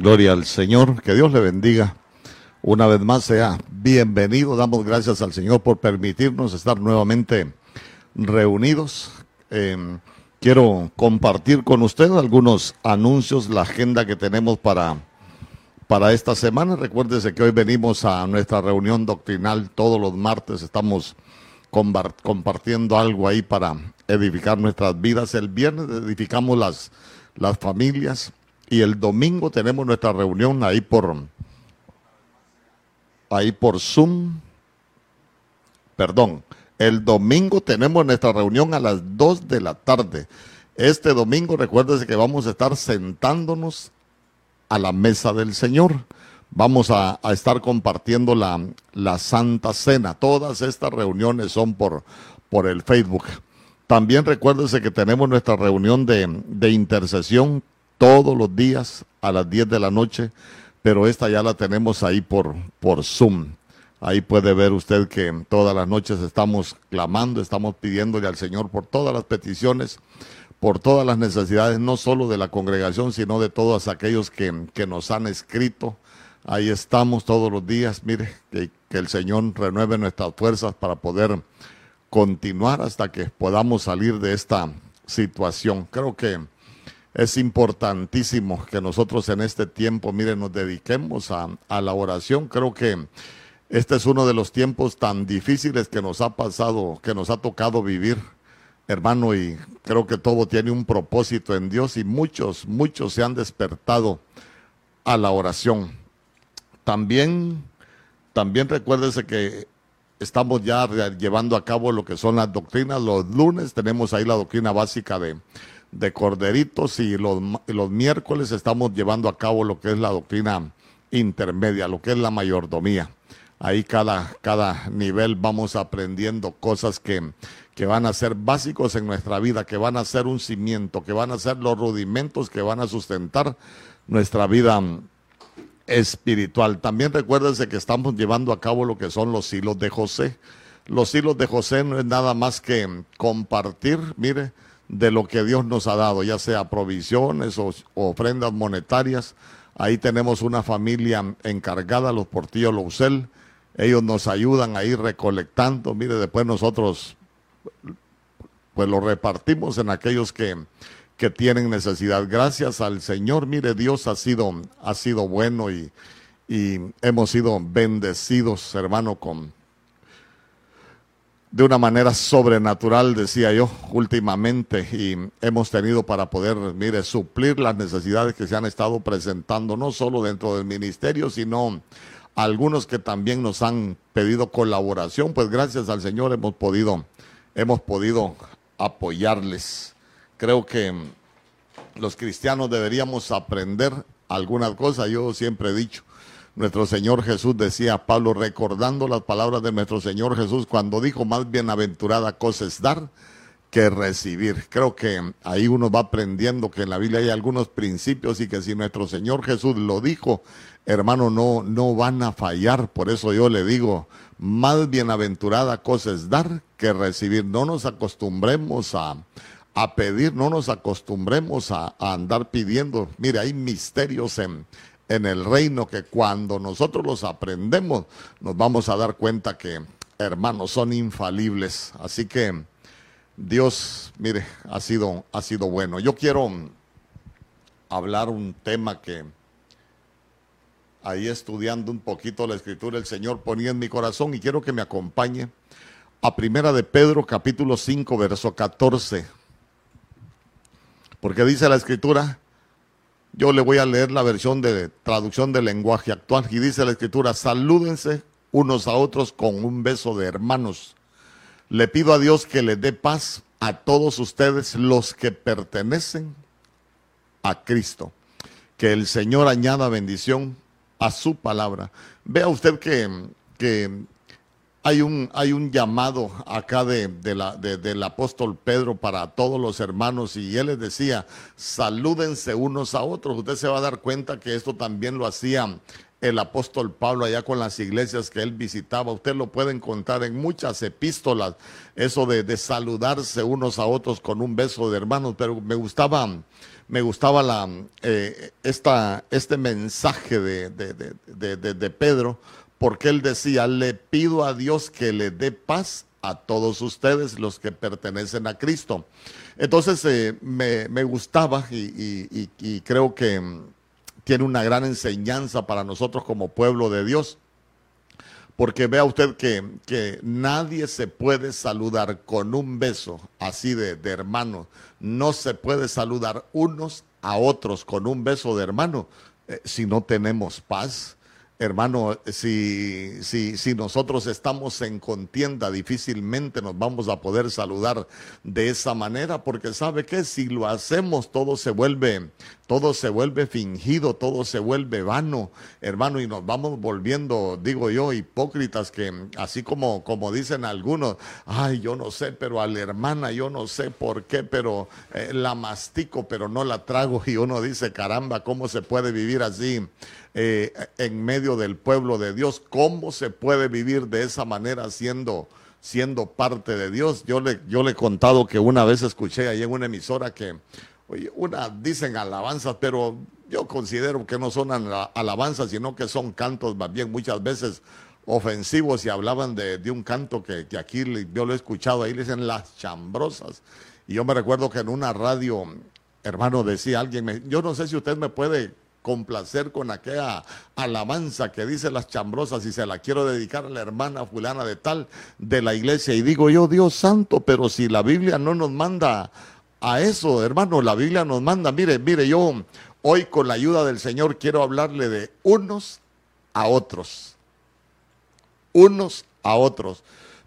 Gloria al Señor, que Dios le bendiga. Una vez más sea bienvenido. Damos gracias al Señor por permitirnos estar nuevamente reunidos. Em, quiero compartir con ustedes algunos anuncios, la agenda que tenemos para, para esta semana. Recuérdese que hoy venimos a nuestra reunión doctrinal todos los martes. Estamos compartiendo algo ahí para edificar nuestras vidas. El viernes edificamos las, las familias y el domingo tenemos nuestra reunión ahí por ahí por Zoom. Perdón, el domingo tenemos nuestra reunión a las 2 de la tarde. Este domingo recuérdese que vamos a estar sentándonos a la mesa del Señor. Vamos a, estar compartiendo la, la, Santa Cena. Todas estas reuniones son por, por el Facebook. También recuérdese que tenemos nuestra reunión de, de intercesión todos los días a las 10 de la noche, pero esta ya la tenemos ahí por, por Zoom. Ahí puede ver usted que todas las noches estamos clamando, estamos pidiéndole al Señor por todas las peticiones, por todas las necesidades, no solo de la congregación, sino de todos aquellos que, nos han escrito. Ahí estamos todos los días. Mire, que, que el Señor renueve nuestras fuerzas para poder continuar hasta que podamos salir de esta situación. Creo que es importantísimo que nosotros en este tiempo, miren, nos dediquemos a, la oración. Creo que este es uno de los tiempos tan difíciles que nos ha pasado, que nos ha tocado vivir, hermano, y creo que todo tiene un propósito en Dios y muchos, muchos se han despertado a la oración. También, también recuérdese que estamos ya llevando a cabo lo que son las doctrinas. Los lunes tenemos ahí la doctrina básica de de corderitos y los, los miércoles estamos llevando a cabo lo que es la doctrina intermedia, lo que es la mayordomía. Ahí cada, cada nivel vamos aprendiendo cosas que, que van a ser básicos en nuestra vida, que van a ser un cimiento, que van a ser los rudimentos que van a sustentar nuestra vida espiritual. También recuérdense que estamos llevando a cabo lo que son los hilos de José. Los hilos de José no es nada más que compartir, mire, de lo que Dios nos ha dado, ya sea provisiones o, ofrendas monetarias. Ahí tenemos una familia encargada, los Portillos Lousel. Ellos nos ayudan a ir recolectando. Mire, después nosotros pues lo repartimos en aquellos que, que tienen necesidad. Gracias al Señor, mire, Dios ha sido, ha sido bueno y, y hemos sido bendecidos, hermano, con, de una manera sobrenatural, decía yo, últimamente, y hemos tenido para poder, mire, suplir las necesidades que se han estado presentando, no solo dentro del ministerio, sino algunos que también nos han pedido colaboración, pues gracias al Señor hemos podido, hemos podido apoyarles. Creo que los cristianos deberíamos aprender algunas cosas, yo siempre he dicho, nuestro Señor Jesús decía Pablo, recordando las palabras de nuestro Señor Jesús cuando dijo, más bienaventurada cosa es dar que recibir. Creo que ahí uno va aprendiendo que en la Biblia hay algunos principios y que si nuestro Señor Jesús lo dijo, hermano, no, no van a fallar. Por eso yo le digo, más bienaventurada cosa es dar que recibir. No nos acostumbremos a, a pedir, no nos acostumbremos a, a andar pidiendo. Mire, hay misterios en, en el reino que cuando nosotros los aprendemos nos vamos a dar cuenta que, hermanos, son infalibles. Así que Dios, mire, ha sido, ha sido bueno. Yo quiero hablar un tema que ahí estudiando un poquito la escritura el Señor ponía en mi corazón y quiero que me acompañe a Primera de Pedro capítulo 5 verso 14. Porque dice la escritura, yo le voy a leer la versión de traducción del lenguaje actual y dice la escritura, salúdense unos a otros con un beso de hermanos. Le pido a Dios que le dé paz a todos ustedes los que pertenecen a Cristo. Que el Señor añada bendición a su palabra. Vea usted que, que hay un, hay un llamado acá de, la, del apóstol Pedro para todos los hermanos y él les decía, salúdense unos a otros. Usted se va a dar cuenta que esto también lo hacía el apóstol Pablo allá con las iglesias que él visitaba. Usted lo puede encontrar en muchas epístolas, eso de, saludarse unos a otros con un beso de hermanos, pero me gustaba, me gustaba la, eh, esta, este mensaje de, de Pedro, porque él decía, le pido a Dios que le dé paz a todos ustedes los que pertenecen a Cristo. Entonces eh, me, gustaba y, creo que mm, tiene una gran enseñanza para nosotros como pueblo de Dios. Porque vea usted que, que nadie se puede saludar con un beso así de, de hermano. No se puede saludar unos a otros con un beso de hermano eh, si no tenemos paz Hermano, si, si, si, nosotros estamos en contienda, difícilmente nos vamos a poder saludar de esa manera, porque sabe que si lo hacemos todo se vuelve todo se vuelve fingido, todo se vuelve vano, hermano, y nos vamos volviendo, digo yo, hipócritas que así como, como dicen algunos, ay, yo no sé, pero a la hermana yo no sé por qué, pero eh, la mastico, pero no la trago, y uno dice, caramba, ¿cómo se puede vivir así? Eh, en medio del pueblo de Dios, ¿cómo se puede vivir de esa manera siendo siendo parte de Dios. Yo le, yo le he contado que una vez escuché ahí en una emisora que Oye, una dicen alabanzas, pero yo considero que no son alabanzas, sino que son cantos más bien muchas veces ofensivos y hablaban de, un canto que, aquí yo lo he escuchado, ahí le dicen las chambrosas. Y yo me recuerdo que en una radio, hermano, decía alguien, yo no sé si usted me puede complacer con aquella alabanza que dice las chambrosas y se la quiero dedicar a la hermana fulana de tal de la iglesia. Y digo yo, Dios santo, pero si la Biblia no nos manda a eso, hermano, la Biblia nos manda, mire, mire, yo hoy con la ayuda del Señor quiero hablarle de unos a otros. Unos a otros.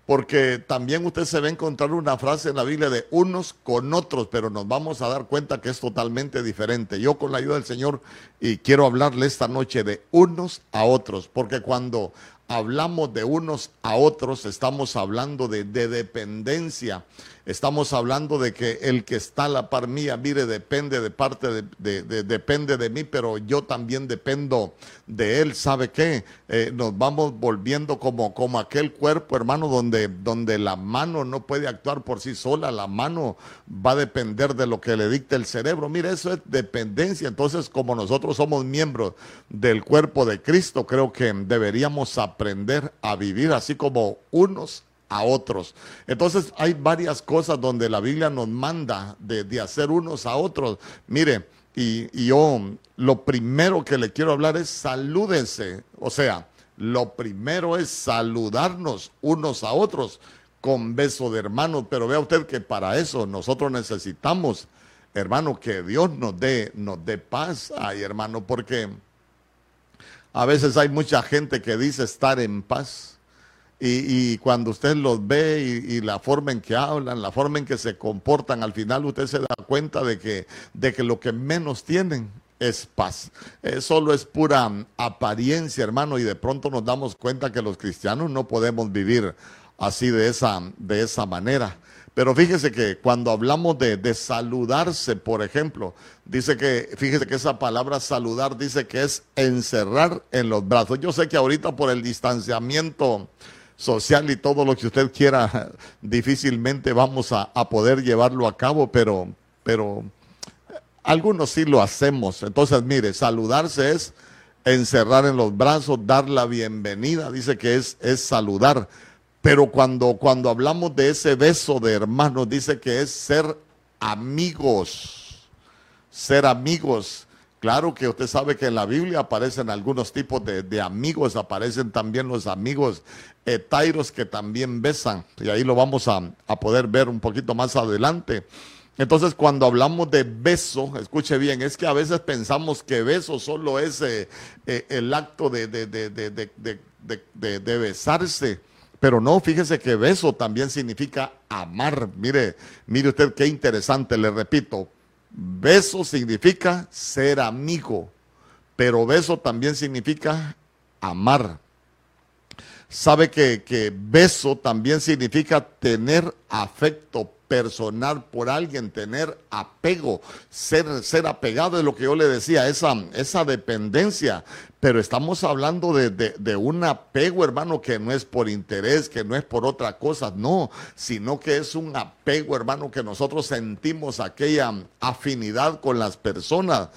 Porque también usted se va a encontrar una frase en la Biblia de unos con otros, pero nos vamos a dar cuenta que es totalmente diferente. Yo con la ayuda del Señor y quiero hablarle esta noche de unos a otros, porque cuando hablamos de unos a otros, estamos hablando de, de dependencia Estamos hablando de que el que está a la par mía, mire, depende de parte de, depende de mí, pero yo también dependo de él. ¿Sabe qué? Eh, nos vamos volviendo como, como aquel cuerpo, hermano, donde, donde la mano no puede actuar por sí sola, la mano va a depender de lo que le dicte el cerebro. Mire, eso es dependencia. Entonces, como nosotros somos miembros del cuerpo de Cristo, creo que deberíamos aprender a vivir así como unos a otros. Entonces hay varias cosas donde la Biblia nos manda de, hacer unos a otros. Mire, y, yo lo primero que le quiero hablar es salúdense. O sea, lo primero es saludarnos unos a otros con beso de hermano. Pero vea usted que para eso nosotros necesitamos, hermano, que Dios nos dé, nos dé paz. Ay, hermano, porque a veces hay mucha gente que dice estar en paz y, cuando usted los ve y, la forma en que hablan, la forma en que se comportan, al final usted se da cuenta de que, de que lo que menos tienen es paz. Eh, solo es pura apariencia, hermano, y de pronto nos damos cuenta que los cristianos no podemos vivir así de esa, de esa manera. Pero fíjese que cuando hablamos de, de, saludarse, por ejemplo, dice que, fíjese que esa palabra saludar dice que es encerrar en los brazos. Yo sé que ahorita por el distanciamiento social y todo lo que usted quiera, difícilmente vamos a, poder llevarlo a cabo, pero, pero algunos sí lo hacemos. Entonces, mire, saludarse es encerrar en los brazos, dar la bienvenida, dice que es, es saludar. Pero cuando, cuando hablamos de ese beso de hermanos, dice que es ser amigos, ser amigos. Claro que usted sabe que en la Biblia aparecen algunos tipos de, amigos, aparecen también los amigos etairos que también besan, y ahí lo vamos a, poder ver un poquito más adelante. Entonces, cuando hablamos de beso, escuche bien, es que a veces pensamos que beso solo es eh, eh, el acto de, de, besarse. Pero no, fíjese que beso también significa amar. Mire, mire usted qué interesante, le repito, Beso significa ser amigo, pero beso también significa amar. Sabe que, beso también significa tener afecto personal por alguien, tener apego, ser, ser apegado es lo que yo le decía, esa, esa dependencia. Pero estamos hablando de, de, un apego, hermano, que no es por interés, que no es por otra cosa, no, sino que es un apego, hermano, que nosotros sentimos aquella afinidad con las personas.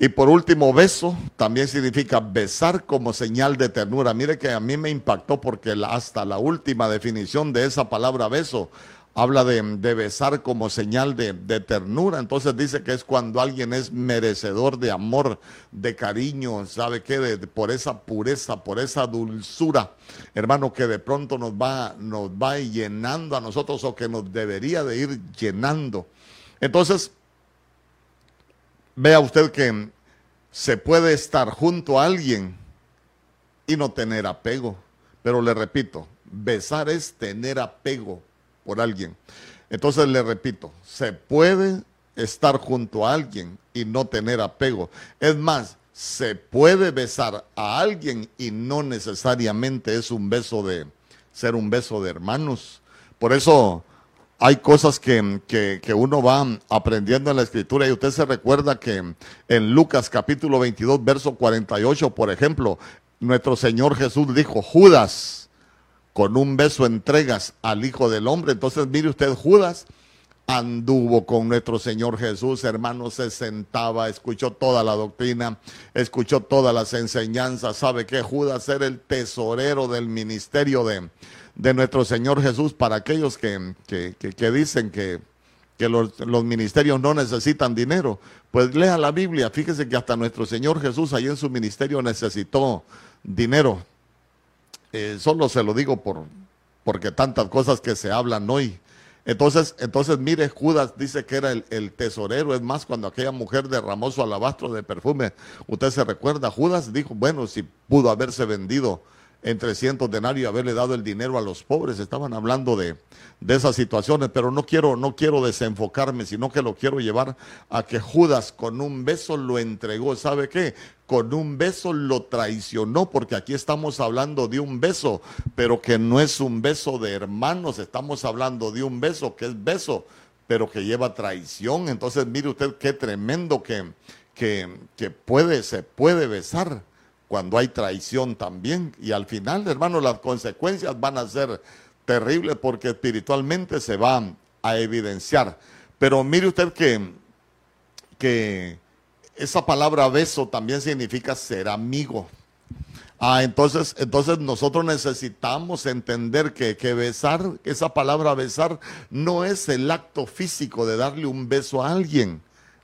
Y por último, beso también significa besar como señal de ternura. Mire que a mí me impactó porque hasta la última definición de esa palabra beso habla de, besar como señal de, ternura. Entonces dice que es cuando alguien es merecedor de amor, de cariño, ¿sabe qué? por esa pureza, por esa dulzura, hermano, que de pronto nos va, nos va llenando a nosotros o que nos debería de ir llenando. Entonces, vea usted que se puede estar junto a alguien y no tener apego. Pero le repito, besar es tener apego por alguien. Entonces le repito, se puede estar junto a alguien y no tener apego. Es más, se puede besar a alguien y no necesariamente es un beso de ser un beso de hermanos. Por eso hay cosas que, que, uno va aprendiendo en la escritura y usted se recuerda que en Lucas capítulo 22, verso 48, por ejemplo, nuestro Señor Jesús dijo, Judas, con un beso entregas al Hijo del Hombre. Entonces, mire usted, Judas anduvo con nuestro Señor Jesús, hermano, se sentaba, escuchó toda la doctrina, escuchó todas las enseñanzas. ¿Sabe que Judas era el tesorero del ministerio de, de nuestro Señor Jesús para aquellos que, que, dicen que, que los, los, ministerios no necesitan dinero. Pues lea la Biblia, fíjese que hasta nuestro Señor Jesús ahí en su ministerio necesitó dinero. Eh, solo se lo digo por, porque tantas cosas que se hablan hoy. Entonces, entonces mire, Judas dice que era el, tesorero. Es más, cuando aquella mujer derramó su alabastro de perfume, usted se recuerda, Judas dijo, bueno, si pudo haberse vendido en 300 denarios y haberle dado el dinero a los pobres. Estaban hablando de, de esas situaciones, pero no quiero, no quiero desenfocarme, sino que lo quiero llevar a que Judas con un beso lo entregó. ¿Sabe qué? Con un beso lo traicionó, porque aquí estamos hablando de un beso, pero que no es un beso de hermanos, estamos hablando de un beso que es beso, pero que lleva traición. Entonces, mire usted qué tremendo que, que, que puede, se puede besar cuando hay traición también. Y al final, hermano, las consecuencias van a ser terrible porque espiritualmente se va a evidenciar. Pero mire usted que, que esa palabra beso también significa ser amigo. Ah, entonces, entonces nosotros necesitamos entender que, que besar, esa palabra besar, no es el acto físico de darle un beso a alguien.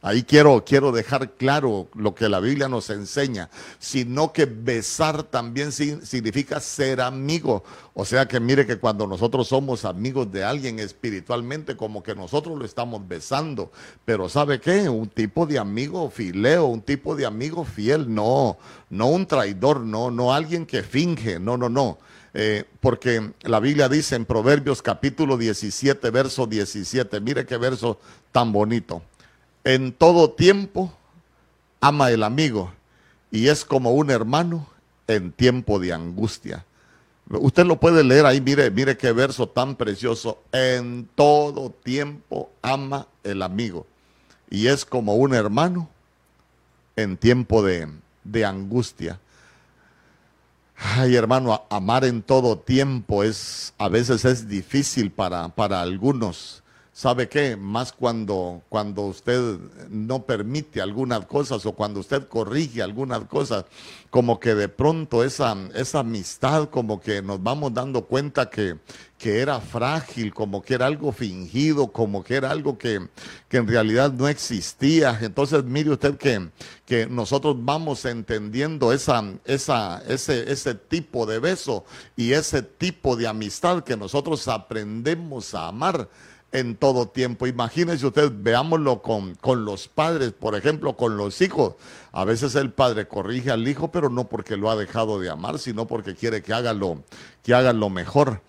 Ahí quiero, quiero dejar claro lo que la Biblia nos enseña, sino que besar también significa ser amigo. O sea que mire que cuando nosotros somos amigos de alguien espiritualmente, como que nosotros lo estamos besando. Pero ¿sabe qué? Un tipo de amigo fileo, un tipo de amigo fiel, no, no un traidor, no, no alguien que finge, no, no, no. Eh, porque la Biblia dice en Proverbios capítulo 17, verso 17, mire qué verso tan bonito en todo tiempo ama el amigo y es como un hermano en tiempo de angustia. Usted lo puede leer ahí, mire, mire qué verso tan precioso. En todo tiempo ama el amigo y es como un hermano en tiempo de, de angustia. Ay, hermano, amar en todo tiempo es a veces es difícil para, para algunos. ¿Sabe qué? Más cuando, cuando usted no permite algunas cosas o cuando usted corrige algunas cosas, como que de pronto esa, esa amistad, como que nos vamos dando cuenta que, que era frágil, como que era algo fingido, como que era algo que, que en realidad no existía. Entonces, mire usted que, que nosotros vamos entendiendo esa, esa, ese, ese tipo de beso y ese tipo de amistad que nosotros aprendemos a amar en todo tiempo. Imagínense usted, veámoslo con, con los padres, por ejemplo, con los hijos. A veces el padre corrige al hijo, pero no porque lo ha dejado de amar, sino porque quiere que haga lo, que haga lo mejor.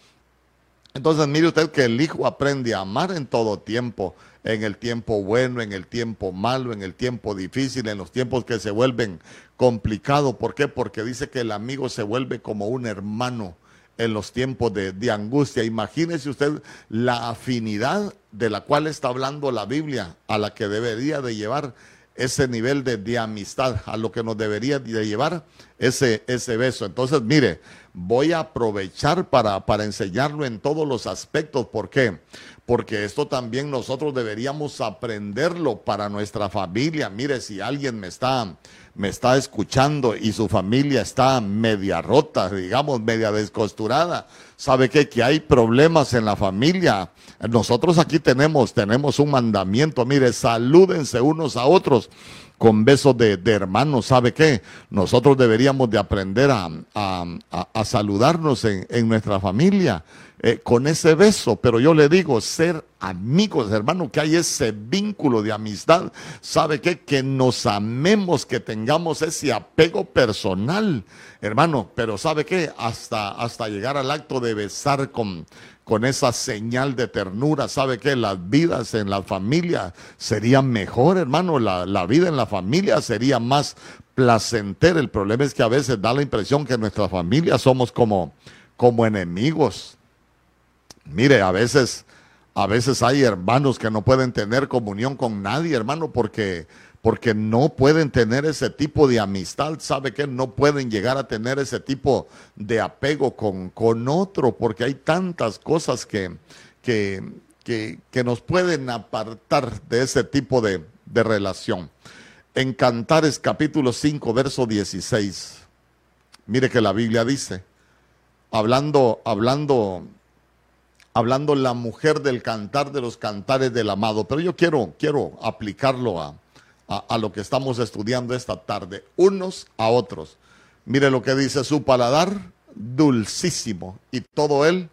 Entonces, mire usted que el hijo aprende a amar en todo tiempo, en el tiempo bueno, en el tiempo malo, en el tiempo difícil, en los tiempos que se vuelven complicados. ¿Por qué? Porque dice que el amigo se vuelve como un hermano en los tiempos de, angustia. Imagínese usted la afinidad de la cual está hablando la Biblia, a la que debería de llevar ese nivel de, amistad, a lo que nos debería de llevar ese, ese beso. Entonces, mire, voy a aprovechar para, para enseñarlo en todos los aspectos. ¿Por qué? Porque esto también nosotros deberíamos aprenderlo para nuestra familia. Mire, si alguien me está, me está escuchando y su familia está media rota, digamos, media descosturada, ¿sabe qué? Que hay problemas en la familia. Nosotros aquí tenemos, tenemos un mandamiento. Mire, salúdense unos a otros con besos de, hermanos. ¿Sabe qué? Nosotros deberíamos de aprender a, a, saludarnos en, en, nuestra familia eh, con ese beso. Pero yo le digo, ser amigos, hermano, que hay ese vínculo de amistad. ¿Sabe qué? Que nos amemos, que tengamos ese apego personal, hermano. Pero ¿sabe qué? Hasta, hasta llegar al acto de besar con con esa señal de ternura. ¿Sabe que Las vidas en la familia serían mejor, hermano. La, la vida en la familia sería más placentera. El problema es que a veces da la impresión que en nuestra familia somos como, como enemigos. Mire, a veces, a veces hay hermanos que no pueden tener comunión con nadie, hermano, porque porque no pueden tener ese tipo de amistad, sabe que no pueden llegar a tener ese tipo de apego con, con otro, porque hay tantas cosas que, que, que, nos pueden apartar de ese tipo de, de relación. En Cantares capítulo 5, verso 16, mire que la Biblia dice, hablando, hablando, hablando la mujer del cantar de los cantares del amado, pero yo quiero, quiero aplicarlo a, a, lo que estamos estudiando esta tarde, unos a otros. Mire lo que dice su paladar, dulcísimo, y todo él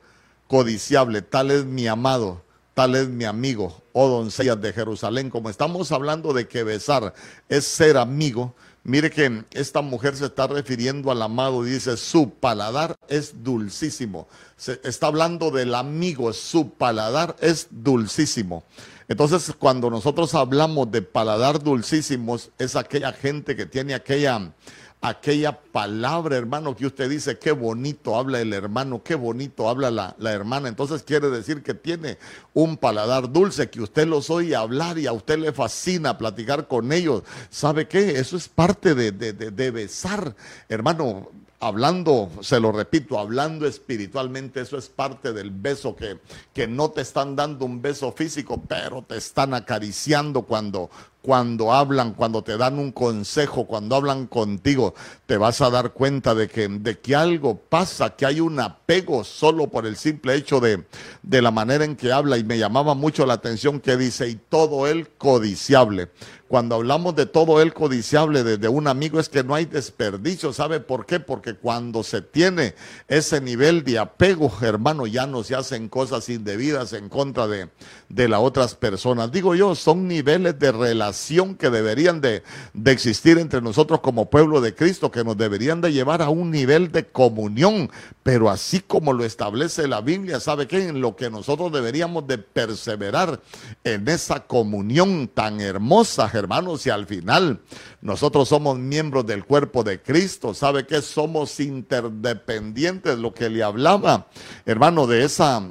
codiciable. Tal es mi amado, tal es mi amigo, oh doncellas de Jerusalén. Como estamos hablando de que besar es ser amigo, mire que esta mujer se está refiriendo al amado dice, su paladar es dulcísimo. Se está hablando del amigo, su paladar es dulcísimo. Entonces, cuando nosotros hablamos de paladar dulcísimos, es aquella gente que tiene aquella, aquella palabra, hermano, que usted dice, qué bonito habla el hermano, qué bonito habla la, hermana. Entonces quiere decir que tiene un paladar dulce, que usted los oye hablar y a usted le fascina platicar con ellos. ¿Sabe qué? Eso es parte de, de, de besar, hermano hablando, se lo repito, hablando espiritualmente, eso es parte del beso que, que no te están dando un beso físico, pero te están acariciando cuando, cuando hablan, cuando te dan un consejo, cuando hablan contigo, te vas a dar cuenta de que, de que algo pasa, que hay un apego solo por el simple hecho de, de la manera en que habla. Y me llamaba mucho la atención que dice, y todo él codiciable. Cuando hablamos de todo el codiciable de, un amigo es que no hay desperdicio. ¿Sabe por qué? Porque cuando se tiene ese nivel de apego, hermano, ya no se hacen cosas indebidas en contra de, de las otras personas. Digo yo, son niveles de relación que deberían de, de existir entre nosotros como pueblo de Cristo, que nos deberían de llevar a un nivel de comunión. Pero así como lo establece la Biblia, ¿sabe qué? En lo que nosotros deberíamos de perseverar en esa comunión tan hermosa, hermanos, y al final nosotros somos miembros del cuerpo de Cristo, ¿sabe que somos interdependientes? Lo que le hablaba, hermano, de esa,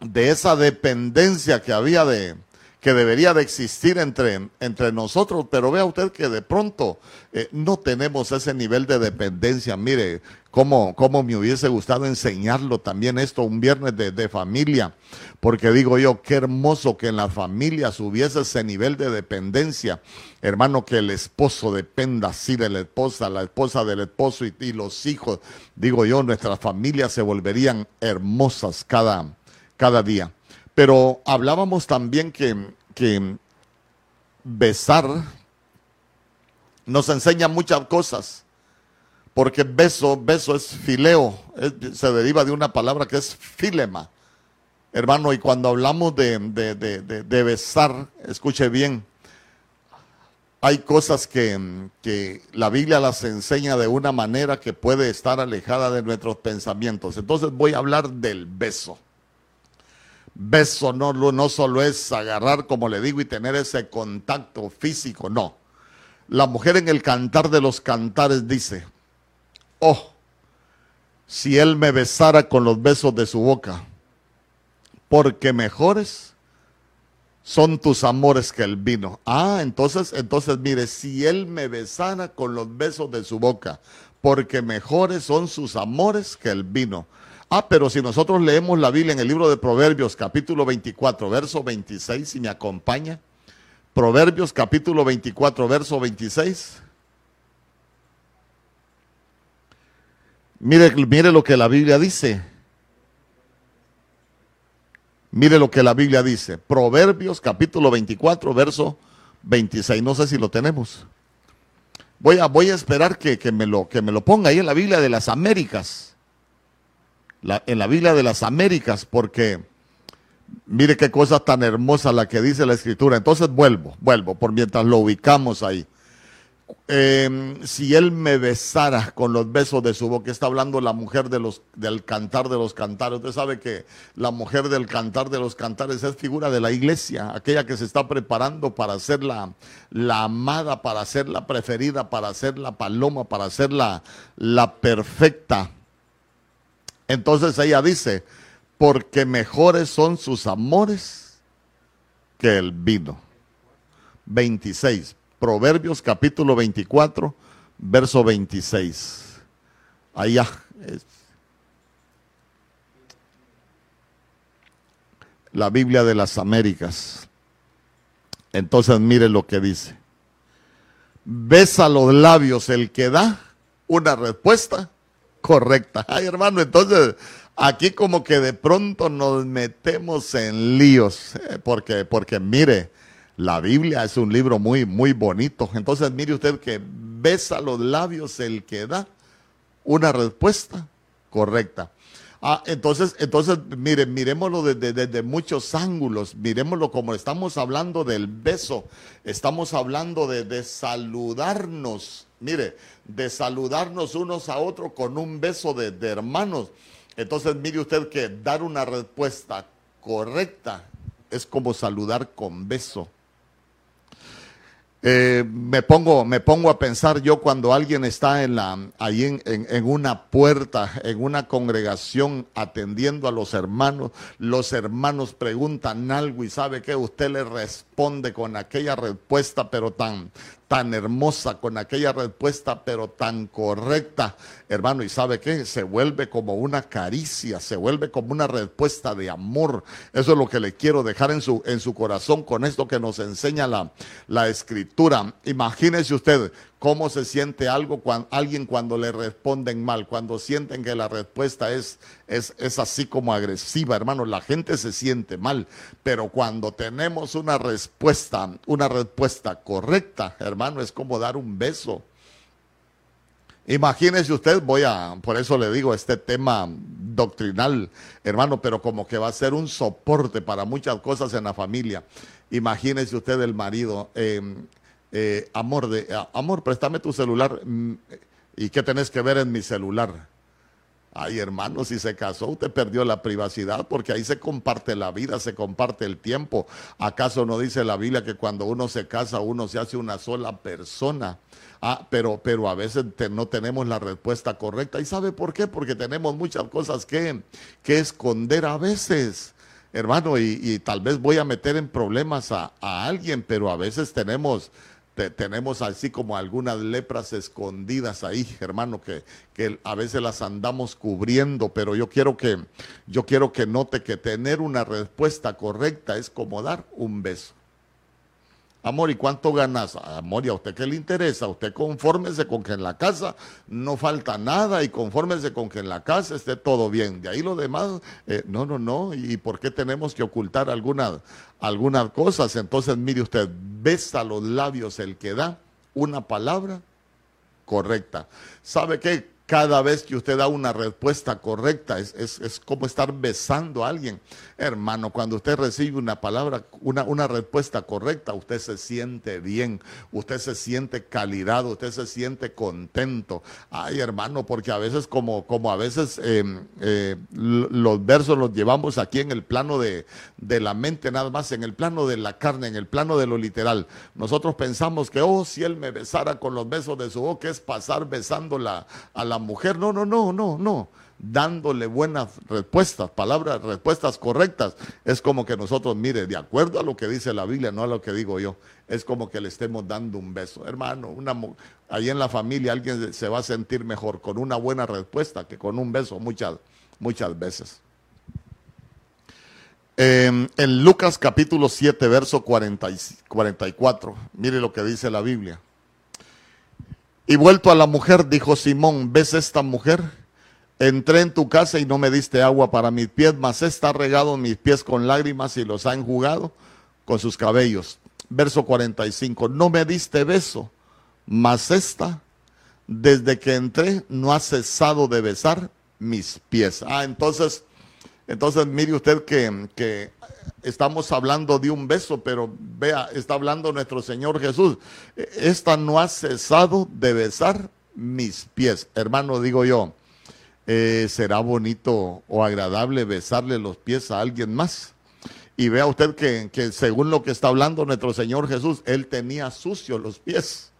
de esa dependencia que había de, que debería de existir entre, entre nosotros, pero vea usted que de pronto eh, no tenemos ese nivel de dependencia. Mire, cómo, cómo me hubiese gustado enseñarlo también esto un viernes de, de, familia, porque digo yo, qué hermoso que en las familias hubiese ese nivel de dependencia. Hermano, que el esposo dependa así de la esposa, la esposa del esposo y, los hijos. Digo yo, nuestras familias se volverían hermosas cada, cada día. Pero hablábamos también que, que besar nos enseña muchas cosas. Porque beso, beso es fileo, se deriva de una palabra que es filema. Hermano, y cuando hablamos de, de, de, besar, escuche bien, hay cosas que, que, la Biblia las enseña de una manera que puede estar alejada de nuestros pensamientos. Entonces voy a hablar del beso. Beso no, no solo es agarrar, como le digo, y tener ese contacto físico, no. La mujer en el cantar de los cantares dice, oh, si él me besara con los besos de su boca, porque mejores son tus amores que el vino. Ah, entonces, entonces mire, si él me besara con los besos de su boca, porque mejores son sus amores que el vino. Ah, pero si nosotros leemos la Biblia en el libro de Proverbios, capítulo 24, verso 26, si me acompaña. Proverbios, capítulo 24, verso 26. Mire, mire lo que la Biblia dice. Mire lo que la Biblia dice. Proverbios capítulo 24, verso 26. No sé si lo tenemos. Voy a, voy a esperar que, me lo, que me lo ponga ahí en la Biblia de las Américas. en la Biblia de las Américas, porque mire qué cosa tan hermosa la que dice la Escritura. Entonces vuelvo, vuelvo, por mientras lo ubicamos ahí. Em, si él me besara con los besos de su boca, está hablando la mujer del cantar de los cantares. Usted sabe que la mujer del cantar de los cantares es figura de la iglesia, aquella que se está preparando para ser la, amada, para ser la preferida, para ser la paloma, para ser la, la perfecta. Entonces ella dice, porque mejores son sus amores que el vino. 26 Proverbios capítulo 24, verso 26. Allá. La Biblia de las Américas. Entonces mire lo que dice. Besa los labios el que da una respuesta correcta. Ay, hermano, entonces aquí como que de pronto nos metemos en líos, eh, porque, porque mire, la Biblia es un libro muy, muy bonito. Entonces mire usted que besa los labios el que da una respuesta correcta. Ah, entonces, entonces, mire, miremoslo desde, muchos ángulos, miremoslo como estamos hablando del beso, estamos hablando de, de, saludarnos, mire, de saludarnos unos a otros con un beso de hermanos. Entonces, mire usted que dar una respuesta correcta es como saludar con beso. Eh, me, pongo, me pongo a pensar yo cuando alguien está en la, ahí en, en, una puerta, en una congregación atendiendo a los hermanos, los hermanos preguntan algo y sabe que usted le responde con aquella respuesta, pero tan, tan hermosa, con aquella respuesta, pero tan correcta, hermano, y sabe que se vuelve como una caricia, se vuelve como una respuesta de amor. Eso es lo que le quiero dejar en su, en su corazón con esto que nos enseña la, la escritura. Imagínese usted cómo se siente algo cuando, alguien cuando le responden mal, cuando sienten que la respuesta es, es, es así como agresiva, hermano, la gente se siente mal, pero cuando tenemos una respuesta, una respuesta correcta, hermano, es como dar un beso. Imagínese usted, voy a, por eso le digo, este tema doctrinal, hermano, pero como que va a ser un soporte para muchas cosas en la familia. Imagínese usted el marido. Eh, eh, amor, de, amor, préstame tu celular. Mm, ¿Y qué tenés que ver en mi celular? Ay, hermano, si se casó, usted perdió la privacidad porque ahí se comparte la vida, se comparte el tiempo. ¿Acaso no dice la Biblia que cuando uno se casa, uno se hace una sola persona? Ah, pero, pero a veces no tenemos la respuesta correcta. ¿Y sabe por qué? Porque tenemos muchas cosas que, que esconder a veces hermano, y, tal vez voy a meter en problemas a, a, alguien, pero a veces tenemos tenemos así como algunas lepras escondidas ahí, hermano, que, que, a veces las andamos cubriendo, pero yo quiero que yo quiero que note que tener una respuesta correcta es como dar un beso. Amor, ¿y cuánto ganas? Amor, ¿y a usted qué le interesa? Usted confórmese con que en la casa no falta nada y confórmese con que en la casa esté todo bien. De ahí lo demás, eh, no, no, no. ¿Y por qué tenemos que ocultar algunas, algunas cosas? Entonces, mire usted, besa los labios el que da una palabra correcta. ¿Sabe qué? Cada vez que usted da una respuesta correcta, es, como estar besando a alguien. Hermano, cuando usted recibe una palabra, una, una, respuesta correcta, usted se siente bien, usted se siente calidad, usted se siente contento. Ay, hermano, porque a veces como, como a veces em, eh, los versos los llevamos aquí en el plano de, de la mente, nada más, en el plano de la carne, en el plano de lo literal. Nosotros pensamos que, oh, si él me besara con los besos de su boca, es pasar besando a la mujer. No, no, no, no, no. Dándole buenas respuestas, palabras, respuestas correctas. Es como que nosotros, mire, de acuerdo a lo que dice la Biblia, no a lo que digo yo, es como que le estemos dando un beso. Hermano, una, ahí en la familia alguien se va a sentir mejor con una buena respuesta que con un beso muchas, muchas veces. Em, en Lucas capítulo 7, verso 44, mire lo que dice la Biblia. Y vuelto a la mujer, dijo Simón, ¿ves esta mujer? Entré en tu casa y no me diste agua para mis pies, mas está regado mis pies con lágrimas y los ha enjugado con sus cabellos. Verso 45, no me diste beso, mas esta, desde que entré, no ha cesado de besar mis pies. Ah, entonces entonces, mire usted que, estamos hablando de un beso, pero vea, está hablando nuestro Señor Jesús. Esta no ha cesado de besar mis pies. Hermano, digo yo, eh, ¿será bonito o agradable besarle los pies a alguien más? Y vea usted que, que según lo que está hablando nuestro Señor Jesús, Él tenía sucios los pies.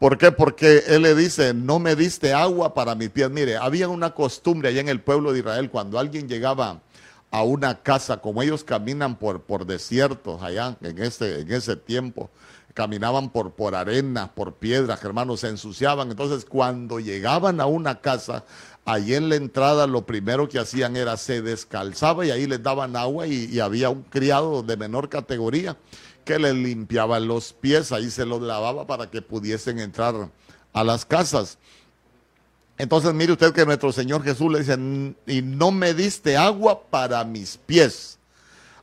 ¿Por qué? Porque él le dice, no me diste agua para mis pies. Mire, había una costumbre allá en el pueblo de Israel, cuando alguien llegaba a una casa, como ellos caminan por, por desiertos allá en ese, en ese tiempo, caminaban por, por arenas, por piedras, hermanos, se ensuciaban. Entonces, cuando llegaban a una casa, allí en la entrada lo primero que hacían era se descalzaba y ahí les daban agua y había un criado de menor categoría que les limpiaba los pies, ahí se los lavaba para que pudiesen entrar a las casas. Entonces mire usted que nuestro Señor Jesús le dice, y no me diste agua para mis pies.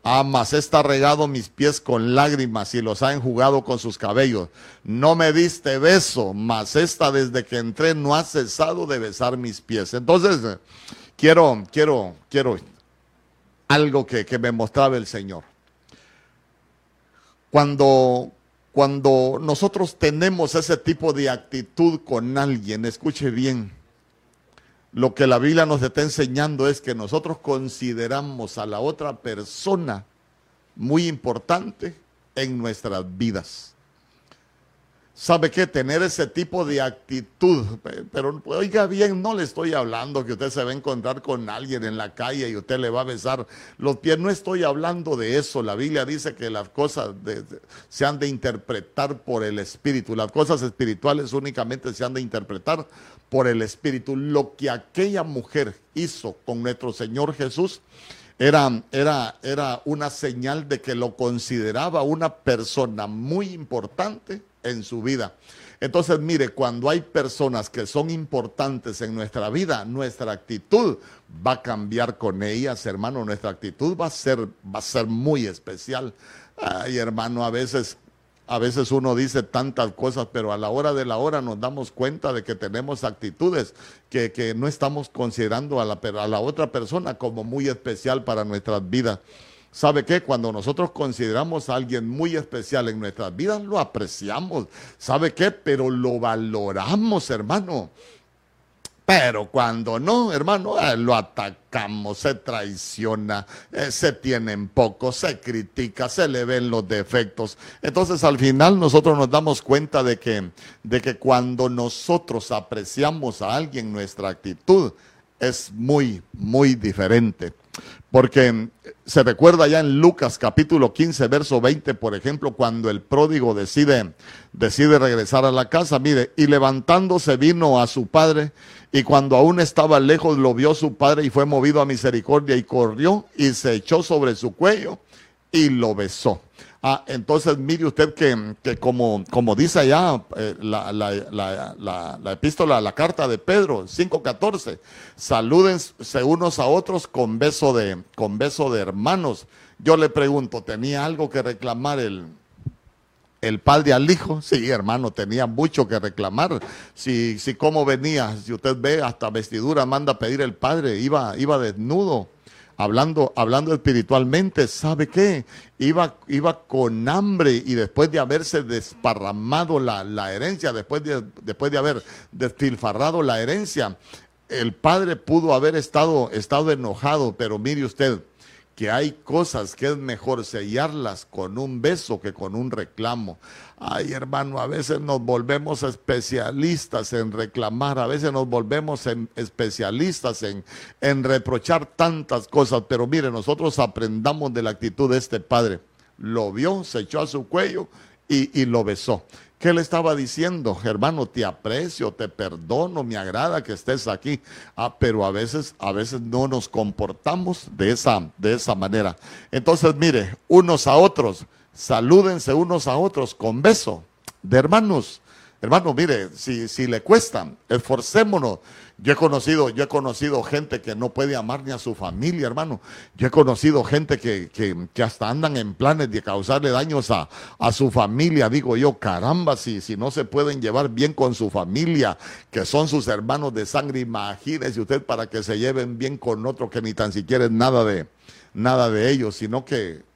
Ah, mas está regado mis pies con lágrimas y los ha enjugado con sus cabellos. No me diste beso, mas esta desde que entré no ha cesado de besar mis pies. Entonces, quiero, quiero, quiero algo que, que me mostraba el Señor. Cuando, cuando nosotros tenemos ese tipo de actitud con alguien, escuche bien, lo que la Biblia nos está enseñando es que nosotros consideramos a la otra persona muy importante en nuestras vidas. ¿Sabe qué? Tener ese tipo de actitud. Pero oiga bien, no le estoy hablando que usted se va a encontrar con alguien en la calle y usted le va a besar los pies. No estoy hablando de eso. La Biblia dice que las cosas se han de interpretar por el Espíritu. Las cosas espirituales únicamente se han de interpretar por el Espíritu. Lo que aquella mujer hizo con nuestro Señor Jesús era, era, era una señal de que lo consideraba una persona muy importante en su vida. Entonces, mire, cuando hay personas que son importantes en nuestra vida, nuestra actitud va a cambiar con ellas, hermano. Nuestra actitud va a ser, va a ser muy especial. Ay, hermano, a veces, a veces uno dice tantas cosas, pero a la hora de la hora nos damos cuenta de que tenemos actitudes que, que no estamos considerando a la, a la otra persona como muy especial para nuestras vidas. ¿Sabe qué? Cuando nosotros consideramos a alguien muy especial en nuestras vidas, lo apreciamos. ¿Sabe qué? Pero lo valoramos, hermano. Pero cuando no, hermano, eh, lo atacamos, se traiciona, eh, se tienen poco, se critica, se le ven los defectos. Entonces al final nosotros nos damos cuenta de que, de que cuando nosotros apreciamos a alguien, nuestra actitud es muy, muy diferente. Porque se recuerda ya en Lucas capítulo 15, verso 20, por ejemplo, cuando el pródigo decide, decide regresar a la casa, mire, y levantándose vino a su padre, y cuando aún estaba lejos lo vio su padre y fue movido a misericordia y corrió y se echó sobre su cuello y lo besó. Ah, entonces mire usted que, como, como dice allá eh, la, la, epístola, la carta de Pedro 5.14, salúdense unos a otros con beso, de, con beso de hermanos. Yo le pregunto, ¿tenía algo que reclamar el, el padre al hijo? Sí, hermano, tenía mucho que reclamar. Si, si cómo venía, si usted ve, hasta vestidura manda a pedir el padre, iba, iba desnudo hablando, hablando espiritualmente, ¿sabe qué? Iba, iba con hambre y después de haberse desparramado la, herencia, después de, después de haber despilfarrado la herencia, el padre pudo haber estado, estado enojado, pero mire usted, que hay cosas que es mejor sellarlas con un beso que con un reclamo. Ay, hermano, a veces nos volvemos especialistas en reclamar, a veces nos volvemos especialistas en, en reprochar tantas cosas, pero mire, nosotros aprendamos de la actitud de este padre. Lo vio, se echó a su cuello y, y lo besó. ¿Qué le estaba diciendo? Hermano, te aprecio, te perdono, me agrada que estés aquí. Ah, pero a veces, a veces no nos comportamos de esa, de esa manera. Entonces, mire, unos a otros, salúdense unos a otros con beso de hermanos. Hermano, mire, si, si le cuesta, esforcémonos. Yo he conocido, yo he conocido gente que no puede amar ni a su familia, hermano. Yo he conocido gente que, que, hasta andan en planes de causarle daños a, a, su familia. Digo yo, caramba, si, si no se pueden llevar bien con su familia, que son sus hermanos de sangre, imagínese usted para que se lleven bien con otro que ni tan siquiera es nada de, nada de ellos, sino que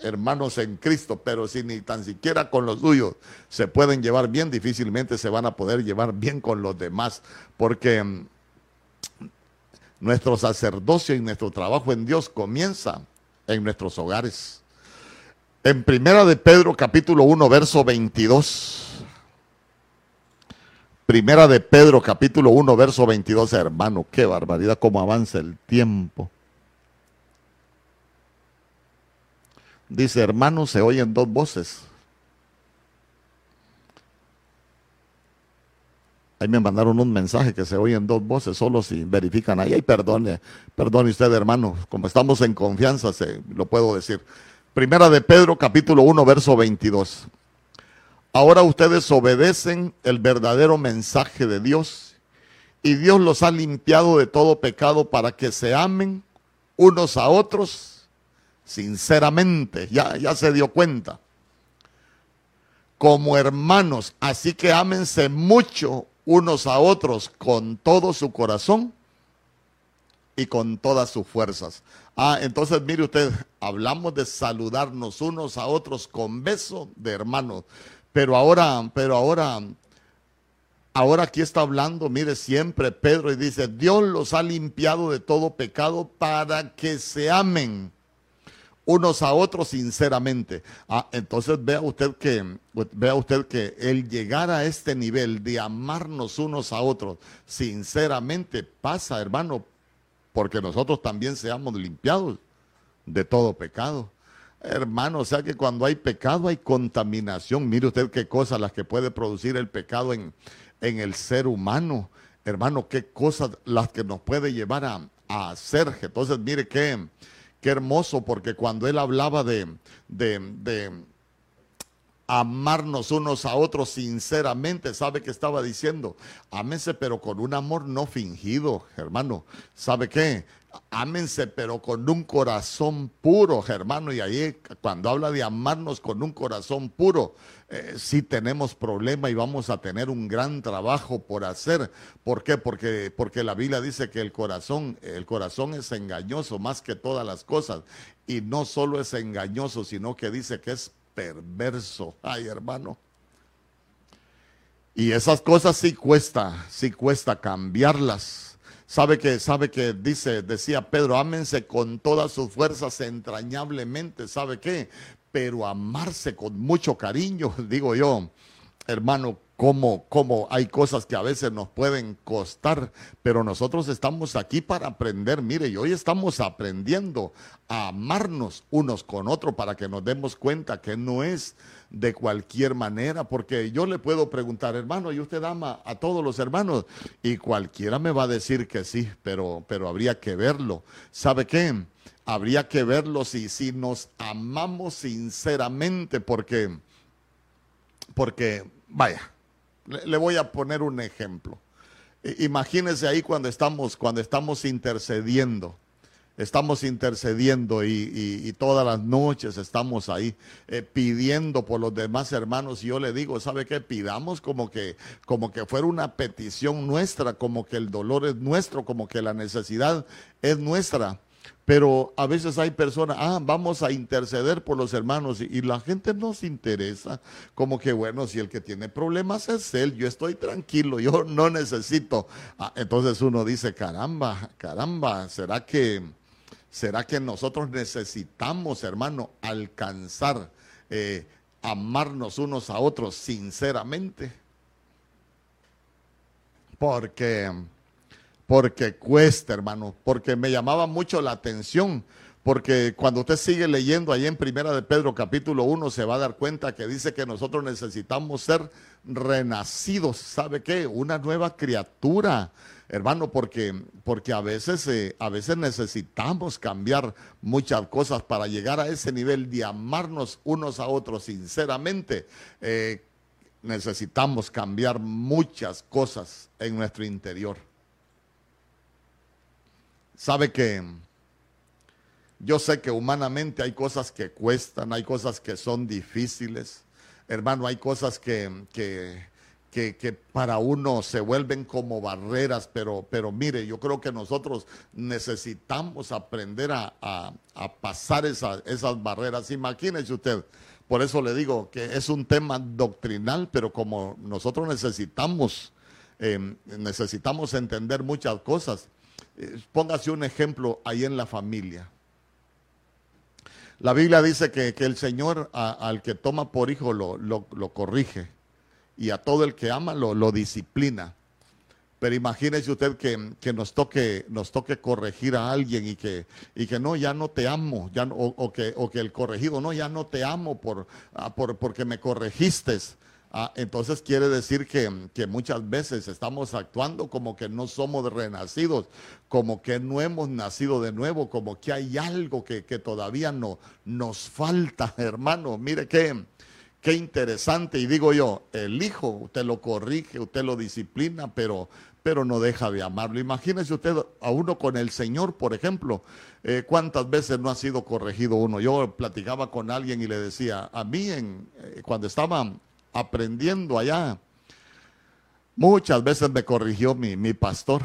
hermanos en Cristo, pero si ni tan siquiera con los suyos se pueden llevar bien, difícilmente se van a poder llevar bien con los demás, porque mm, nuestro sacerdocio y nuestro trabajo en Dios comienza en nuestros hogares. En Primera de Pedro capítulo 1 verso 22. Primera de Pedro capítulo 1 verso 22, hermano, qué barbaridad cómo avanza el tiempo. Dice, hermano, se oyen dos voces. Ahí me mandaron un mensaje que se oyen dos voces, solo si verifican ahí. Ay, perdone, perdone usted, hermano, como estamos en confianza, se, lo puedo decir. Primera de Pedro, capítulo 1, verso 22. Ahora ustedes obedecen el verdadero mensaje de Dios y Dios los ha limpiado de todo pecado para que se amen unos a otros sinceramente, ya, ya se dio cuenta, como hermanos, así que ámense mucho unos a otros con todo su corazón y con todas sus fuerzas. Ah, entonces mire usted, hablamos de saludarnos unos a otros con beso de hermanos, pero ahora, pero ahora, ahora aquí está hablando, mire siempre Pedro y dice, Dios los ha limpiado de todo pecado para que se amen unos a otros sinceramente. Ah, entonces vea usted que vea usted que el llegar a este nivel de amarnos unos a otros sinceramente pasa, hermano, porque nosotros también seamos limpiados de todo pecado. Hermano, o sea que cuando hay pecado hay contaminación. Mire usted qué cosas las que puede producir el pecado en, en el ser humano. Hermano, qué cosas las que nos puede llevar a, a hacer. Entonces, mire que Qué hermoso, porque cuando él hablaba de, de, amarnos unos a otros sinceramente, ¿sabe qué estaba diciendo? Ámense, pero con un amor no fingido, hermano. ¿Sabe qué? Ámense, pero con un corazón puro, hermano. Y ahí, cuando habla de amarnos con un corazón puro, eh, sí tenemos problema y vamos a tener un gran trabajo por hacer. ¿Por qué? Porque, porque la Biblia dice que el corazón, el corazón es engañoso más que todas las cosas. Y no solo es engañoso, sino que dice que es perverso. Ay, hermano. Y esas cosas sí cuesta, sí cuesta cambiarlas Sabe que, sabe que dice, decía Pedro, ámense con todas sus fuerzas entrañablemente, ¿sabe qué? Pero amarse con mucho cariño, digo yo, hermano, como, como hay cosas que a veces nos pueden costar, pero nosotros estamos aquí para aprender. Mire, y hoy estamos aprendiendo a amarnos unos con otros para que nos demos cuenta que no es de cualquier manera, porque yo le puedo preguntar, hermano, ¿y usted ama a todos los hermanos? Y cualquiera me va a decir que sí, pero, pero habría que verlo. ¿Sabe qué? Habría que verlo si, si nos amamos sinceramente, porque, porque, vaya, le, voy a poner un ejemplo. Imagínese ahí cuando estamos, cuando estamos intercediendo estamos intercediendo y, todas las noches estamos ahí eh, pidiendo por los demás hermanos y yo le digo, ¿sabe qué? Pidamos como que, como que fuera una petición nuestra, como que el dolor es nuestro, como que la necesidad es nuestra. Pero a veces hay personas, ah, vamos a interceder por los hermanos y, la gente no se interesa, como que bueno, si el que tiene problemas es él, yo estoy tranquilo, yo no necesito. Ah, entonces uno dice, caramba, caramba, ¿será que ¿Será que nosotros necesitamos, hermano, alcanzar, eh, amarnos unos a otros sinceramente? Porque, porque cuesta, hermano, porque me llamaba mucho la atención porque cuando usted sigue leyendo ahí en Primera de Pedro capítulo 1 se va a dar cuenta que dice que nosotros necesitamos ser renacidos, ¿sabe qué? Una nueva criatura, hermano, porque, porque a, veces, eh, a veces necesitamos cambiar muchas cosas para llegar a ese nivel de amarnos unos a otros sinceramente. Eh, necesitamos cambiar muchas cosas en nuestro interior. ¿Sabe que yo sé que humanamente hay cosas que cuestan, hay cosas que son difíciles. Hermano, hay cosas que, que, que, para uno se vuelven como barreras, pero, pero mire, yo creo que nosotros necesitamos aprender a, a, pasar esas barreras. Imagínese usted, por eso le digo que es un tema doctrinal, pero como nosotros necesitamos, em, necesitamos entender muchas cosas. Eh, póngase un ejemplo ahí en la familia. La Biblia dice que, el Señor al que toma por hijo lo, lo, corrige y a todo el que ama lo, lo disciplina. Pero imagínese usted que, nos, toque, nos toque corregir a alguien y que, y que no, ya no te amo, ya o, que, o que el corregido, no, ya no te amo por, ah, por porque me corregiste. Ah, entonces quiere decir que, muchas veces estamos actuando como que no somos renacidos, como que no hemos nacido de nuevo, como que hay algo que, todavía no nos falta, hermano. Mire qué, qué interesante. Y digo yo, el hijo, usted lo corrige, usted lo disciplina, pero, pero no deja de amarlo. Imagínese usted a uno con el Señor, por ejemplo, eh, cuántas veces no ha sido corregido uno. Yo platicaba con alguien y le decía, a mí eh, cuando estaba aprendiendo allá. Muchas veces me corrigió mi, mi pastor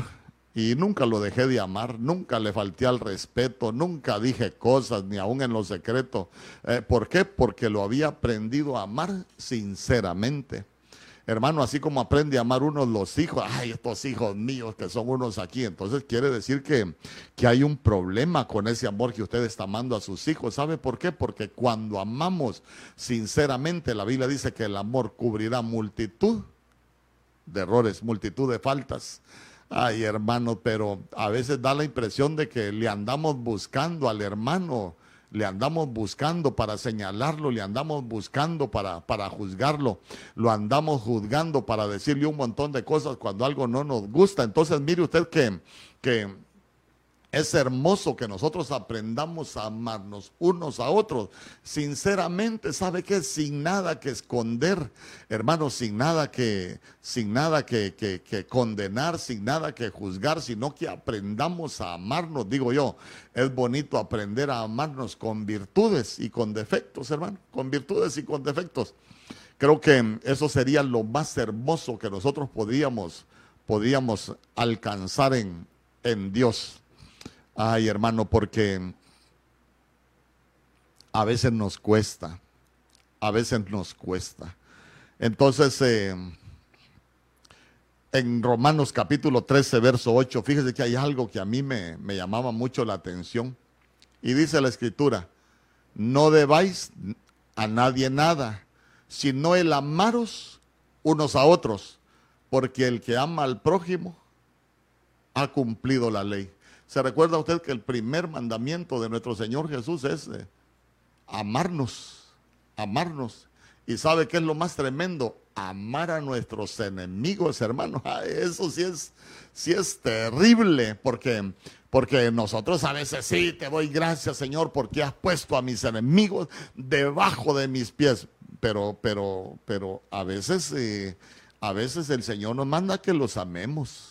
y nunca lo dejé de amar, nunca le falté al respeto, nunca dije cosas, ni aún en lo secreto. Eh, ¿Por qué? Porque lo había aprendido a amar sinceramente. Hermano, así como aprende a amar uno los hijos, ay, estos hijos míos que son unos aquí, entonces quiere decir que, que hay un problema con ese amor que usted está amando a sus hijos. ¿Sabe por qué? Porque cuando amamos sinceramente, la Biblia dice que el amor cubrirá multitud de errores, multitud de faltas. Ay, hermano, pero a veces da la impresión de que le andamos buscando al hermano le andamos buscando para señalarlo, le andamos buscando para, para juzgarlo, lo andamos juzgando para decirle un montón de cosas cuando algo no nos gusta. Entonces, mire usted que, que es hermoso que nosotros aprendamos a amarnos unos a otros. Sinceramente, ¿sabe qué? Sin nada que esconder, hermano, sin nada que, sin nada que, que, condenar, sin nada que juzgar, sino que aprendamos a amarnos, digo yo. Es bonito aprender a amarnos con virtudes y con defectos, hermano, con virtudes y con defectos. Creo que eso sería lo más hermoso que nosotros podríamos alcanzar en, en Dios. Ay, hermano, porque a veces nos cuesta, a veces nos cuesta. Entonces, eh, en Romanos capítulo 13, verso 8, fíjese que hay algo que a mí me, me llamaba mucho la atención. Y dice la escritura, no debáis a nadie nada, sino el amaros unos a otros, porque el que ama al prójimo ha cumplido la ley. ¿Se recuerda usted que el primer mandamiento de nuestro Señor Jesús es eh, amarnos, amarnos? ¿Y sabe qué es lo más tremendo? Amar a nuestros enemigos, hermanos. Eso sí es, sí es terrible, porque, porque nosotros a veces sí te doy gracias, Señor, porque has puesto a mis enemigos debajo de mis pies. Pero, pero, pero a veces, eh, a veces el Señor nos manda que los amemos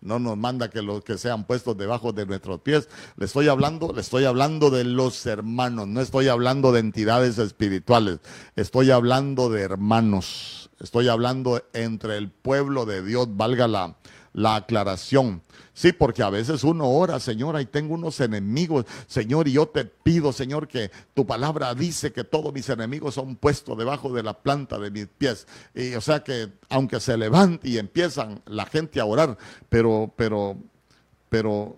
no nos manda que los que sean puestos debajo de nuestros pies. Le estoy hablando, le estoy hablando de los hermanos, no estoy hablando de entidades espirituales, estoy hablando de hermanos, estoy hablando entre el pueblo de Dios, valga la, la aclaración. Sí, porque a veces uno ora, Señor, ahí tengo unos enemigos, Señor, y yo te pido, Señor, que tu palabra dice que todos mis enemigos son puestos debajo de la planta de mis pies. Y o sea que aunque se levante y empiezan la gente a orar, pero, pero, pero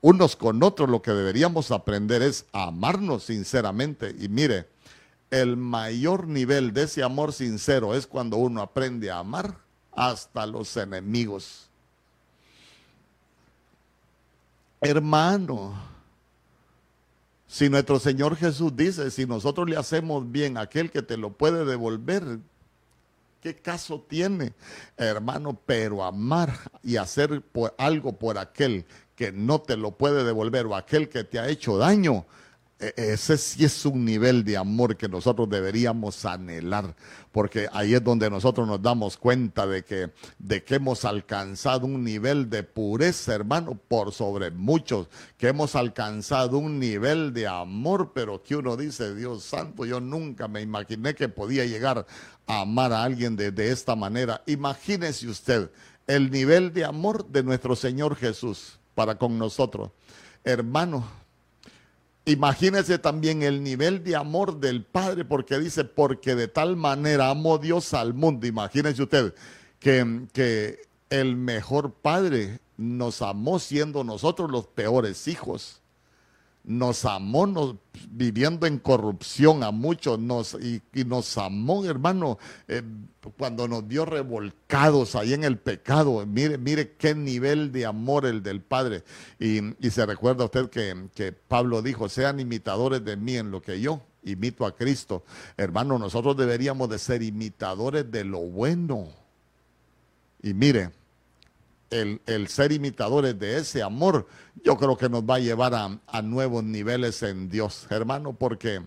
unos con otros, lo que deberíamos aprender es amarnos sinceramente. Y mire, el mayor nivel de ese amor sincero es cuando uno aprende a amar hasta los enemigos. Hermano, si nuestro Señor Jesús dice, si nosotros le hacemos bien a aquel que te lo puede devolver, ¿qué caso tiene, hermano? Pero amar y hacer algo por aquel que no te lo puede devolver o aquel que te ha hecho daño, ese sí es un nivel de amor que nosotros deberíamos anhelar, porque ahí es donde nosotros nos damos cuenta de que, de que hemos alcanzado un nivel de pureza, hermano, por sobre muchos, que hemos alcanzado un nivel de amor, pero que uno dice, Dios santo, yo nunca me imaginé que podía llegar a amar a alguien de, de esta manera. Imagínese usted el nivel de amor de nuestro Señor Jesús para con nosotros. Hermano, Imagínese también el nivel de amor del Padre, porque dice, porque de tal manera amó Dios al mundo. Imagínese usted que, que el mejor Padre nos amó siendo nosotros los peores hijos nos amó viviendo en corrupción a muchos nos, y, nos amó, hermano, eh, cuando nos dio revolcados ahí en el pecado. Mire, mire qué nivel de amor el del Padre. Y, se recuerda usted que, que Pablo dijo, sean imitadores de mí en lo que yo imito a Cristo. Hermano, nosotros deberíamos de ser imitadores de lo bueno. Y mire, el, ser imitadores de ese amor, yo creo que nos va a llevar a, nuevos niveles en Dios, hermano, porque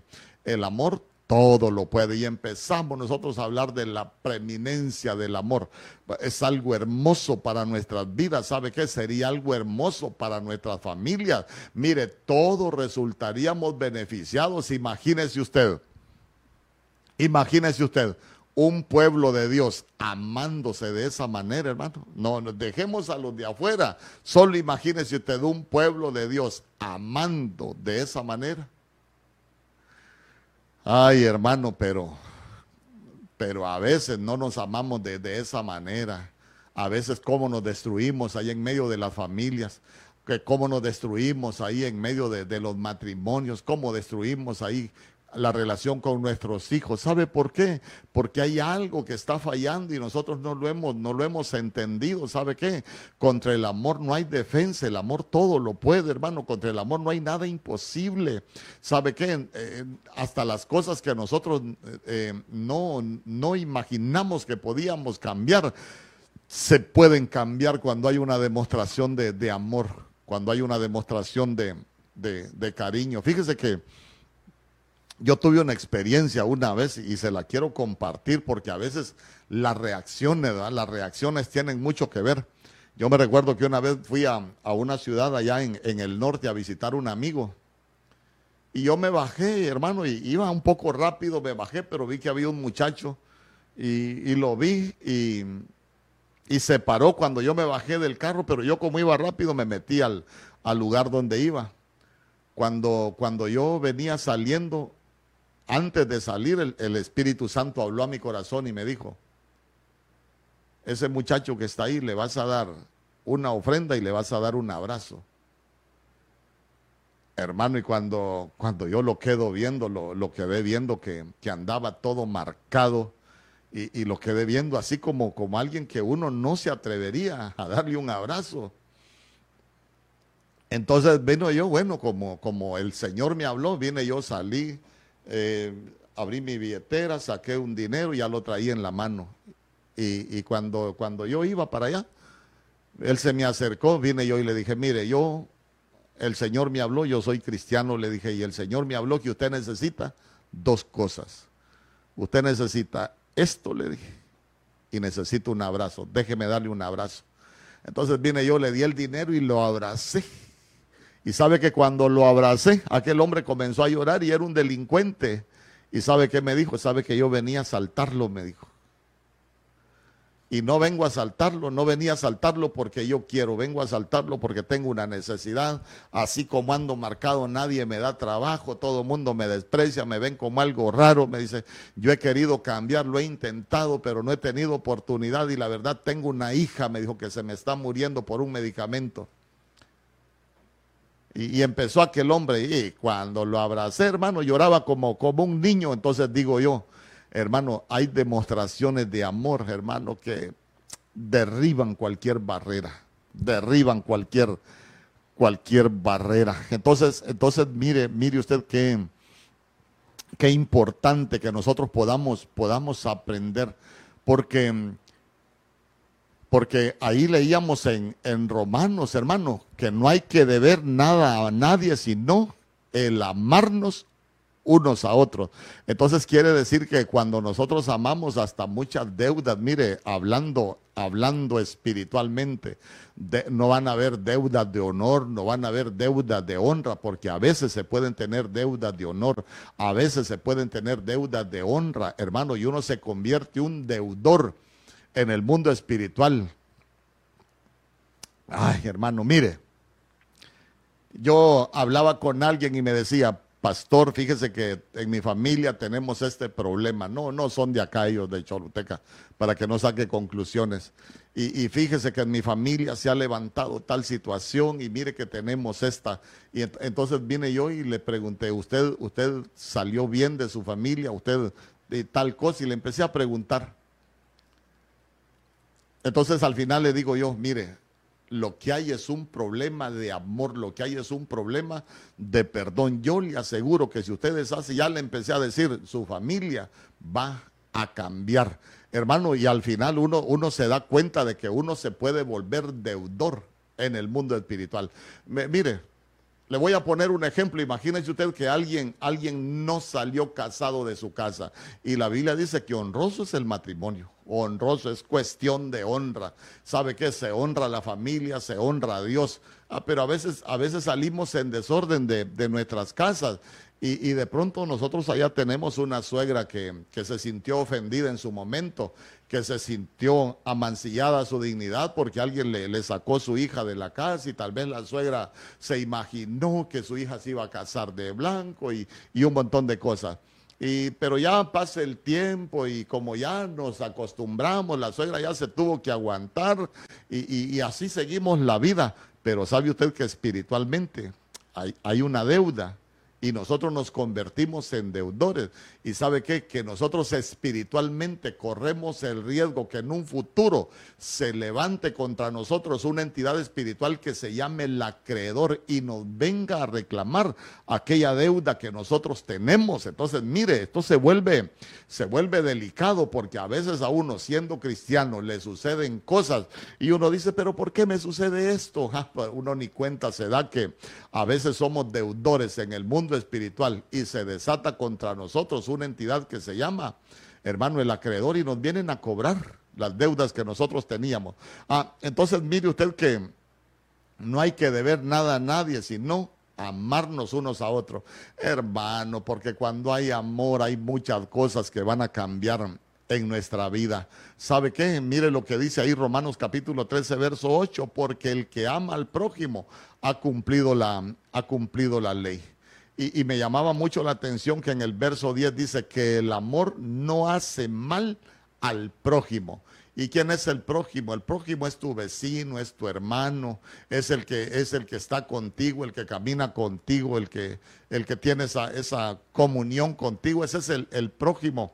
el amor todo lo puede. Y empezamos nosotros a hablar de la preeminencia del amor. Es algo hermoso para nuestras vidas. ¿Sabe qué? Sería algo hermoso para nuestras familias. Mire, todos resultaríamos beneficiados. Imagínese usted. Imagínese usted un pueblo de Dios amándose de esa manera, hermano. No, dejemos a los de afuera. Solo imagínese usted un pueblo de Dios amando de esa manera. Ay, hermano, pero, pero a veces no nos amamos de, esa manera. A veces cómo nos destruimos ahí en medio de las familias, que cómo nos destruimos ahí en medio de, de los matrimonios, cómo destruimos ahí la relación con nuestros hijos. ¿Sabe por qué? Porque hay algo que está fallando y nosotros no lo hemos, no lo hemos entendido. ¿Sabe qué? Contra el amor no hay defensa, el amor todo lo puede, hermano. Contra el amor no hay nada imposible. ¿Sabe qué? Eh, hasta las cosas que nosotros eh, no, no imaginamos que podíamos cambiar, se pueden cambiar cuando hay una demostración de, amor, cuando hay una demostración de, de cariño. Fíjese que yo tuve una experiencia una vez y se la quiero compartir porque a veces las reacciones, las reacciones tienen mucho que ver. Yo me recuerdo que una vez fui a, una ciudad allá en, el norte a visitar un amigo. Y yo me bajé, hermano, y iba un poco rápido, me bajé, pero vi que había un muchacho y, lo vi y, y, se paró cuando yo me bajé del carro, pero yo como iba rápido me metí al, al lugar donde iba. Cuando, cuando yo venía saliendo, antes de salir, el, Espíritu Santo habló a mi corazón y me dijo, ese muchacho que está ahí le vas a dar una ofrenda y le vas a dar un abrazo. Hermano, y cuando, cuando yo lo quedo viendo, lo, lo quedé viendo que, andaba todo marcado y, lo quedé viendo así como, como alguien que uno no se atrevería a darle un abrazo. Entonces vino yo, bueno, como, como el Señor me habló, vine yo, salí, eh, abrí mi billetera, saqué un dinero y ya lo traía en la mano. Y, cuando, cuando yo iba para allá, él se me acercó, vine yo y le dije, mire, yo, el Señor me habló, yo soy cristiano, le dije, y el Señor me habló que usted necesita dos cosas. Usted necesita esto, le dije, y necesito un abrazo, déjeme darle un abrazo. Entonces vine yo, le di el dinero y lo abracé. Y sabe que cuando lo abracé, aquel hombre comenzó a llorar y era un delincuente. Y sabe qué me dijo, sabe que yo venía a saltarlo, me dijo. Y no vengo a saltarlo, no venía a saltarlo porque yo quiero, vengo a saltarlo porque tengo una necesidad. Así como ando marcado, nadie me da trabajo, todo el mundo me desprecia, me ven como algo raro. Me dice, yo he querido cambiar, lo he intentado, pero no he tenido oportunidad. Y la verdad, tengo una hija, me dijo, que se me está muriendo por un medicamento. Y, empezó aquel hombre y cuando lo abracé, hermano, lloraba como, como un niño. Entonces digo yo, hermano, hay demostraciones de amor, hermano, que derriban cualquier barrera, derriban cualquier, cualquier barrera. Entonces, entonces mire, mire usted qué, qué importante que nosotros podamos, podamos aprender, porque, porque ahí leíamos en, en Romanos, hermano, que no hay que deber nada a nadie, sino el amarnos unos a otros. Entonces quiere decir que cuando nosotros amamos hasta muchas deudas, mire, hablando, hablando espiritualmente, no van a haber deudas de honor, no van a haber deudas de honra, porque a veces se pueden tener deudas de honor, a veces se pueden tener deudas de honra, hermano, y uno se convierte un deudor en el mundo espiritual. Ay, hermano, mire, yo hablaba con alguien y me decía, pastor, fíjese que en mi familia tenemos este problema. No, no son de acá ellos de Choluteca, para que no saque conclusiones. Y, fíjese que en mi familia se ha levantado tal situación y mire que tenemos esta. Y entonces vine yo y le pregunté, ¿usted, usted salió bien de su familia? ¿Usted de tal cosa? Y le empecé a preguntar. Entonces al final le digo yo, mire, lo que hay es un problema de amor, lo que hay es un problema de perdón. Yo le aseguro que si ustedes hacen, ya le empecé a decir, su familia va a cambiar. Hermano, y al final uno, uno se da cuenta de que uno se puede volver deudor en el mundo espiritual. mire, le voy a poner un ejemplo. Imagínese usted que alguien, alguien no salió casado de su casa. Y la Biblia dice que honroso es el matrimonio. Honroso es cuestión de honra. ¿Sabe qué? Se honra a la familia, se honra a Dios. Ah, pero a veces, a veces salimos en desorden de, de nuestras casas y, de pronto nosotros allá tenemos una suegra que, se sintió ofendida en su momento, que se sintió amancillada su dignidad porque alguien le, sacó su hija de la casa y tal vez la suegra se imaginó que su hija se iba a casar de blanco y, un montón de cosas. Y, pero ya pasa el tiempo y como ya nos acostumbramos, la suegra ya se tuvo que aguantar y, y así seguimos la vida. Pero sabe usted que espiritualmente hay, hay una deuda y nosotros nos convertimos en deudores. ¿Y sabe qué? Que nosotros espiritualmente corremos el riesgo que en un futuro se levante contra nosotros una entidad espiritual que se llame el acreedor y nos venga a reclamar aquella deuda que nosotros tenemos. Entonces, mire, esto se vuelve, se vuelve delicado porque a veces a uno siendo cristiano le suceden cosas y uno dice, pero ¿por qué me sucede esto? Pues uno ni cuenta se da que a veces somos deudores en el mundo espiritual y se desata contra nosotros una entidad que se llama, hermano, el acreedor y nos vienen a cobrar las deudas que nosotros teníamos. Ah, entonces mire usted que no hay que deber nada a nadie, sino amarnos unos a otros. Hermano, porque cuando hay amor hay muchas cosas que van a cambiar en nuestra vida. ¿Sabe qué? Mire lo que dice ahí Romanos capítulo 13, verso 8, porque el que ama al prójimo ha cumplido la, ha cumplido la ley. Y, me llamaba mucho la atención que en el verso 10 dice que el amor no hace mal al prójimo. ¿Y quién es el prójimo? El prójimo es tu vecino, es tu hermano, es el que, es el que está contigo, el que camina contigo, el que, el que tiene esa, esa comunión contigo. Ese es el, el prójimo.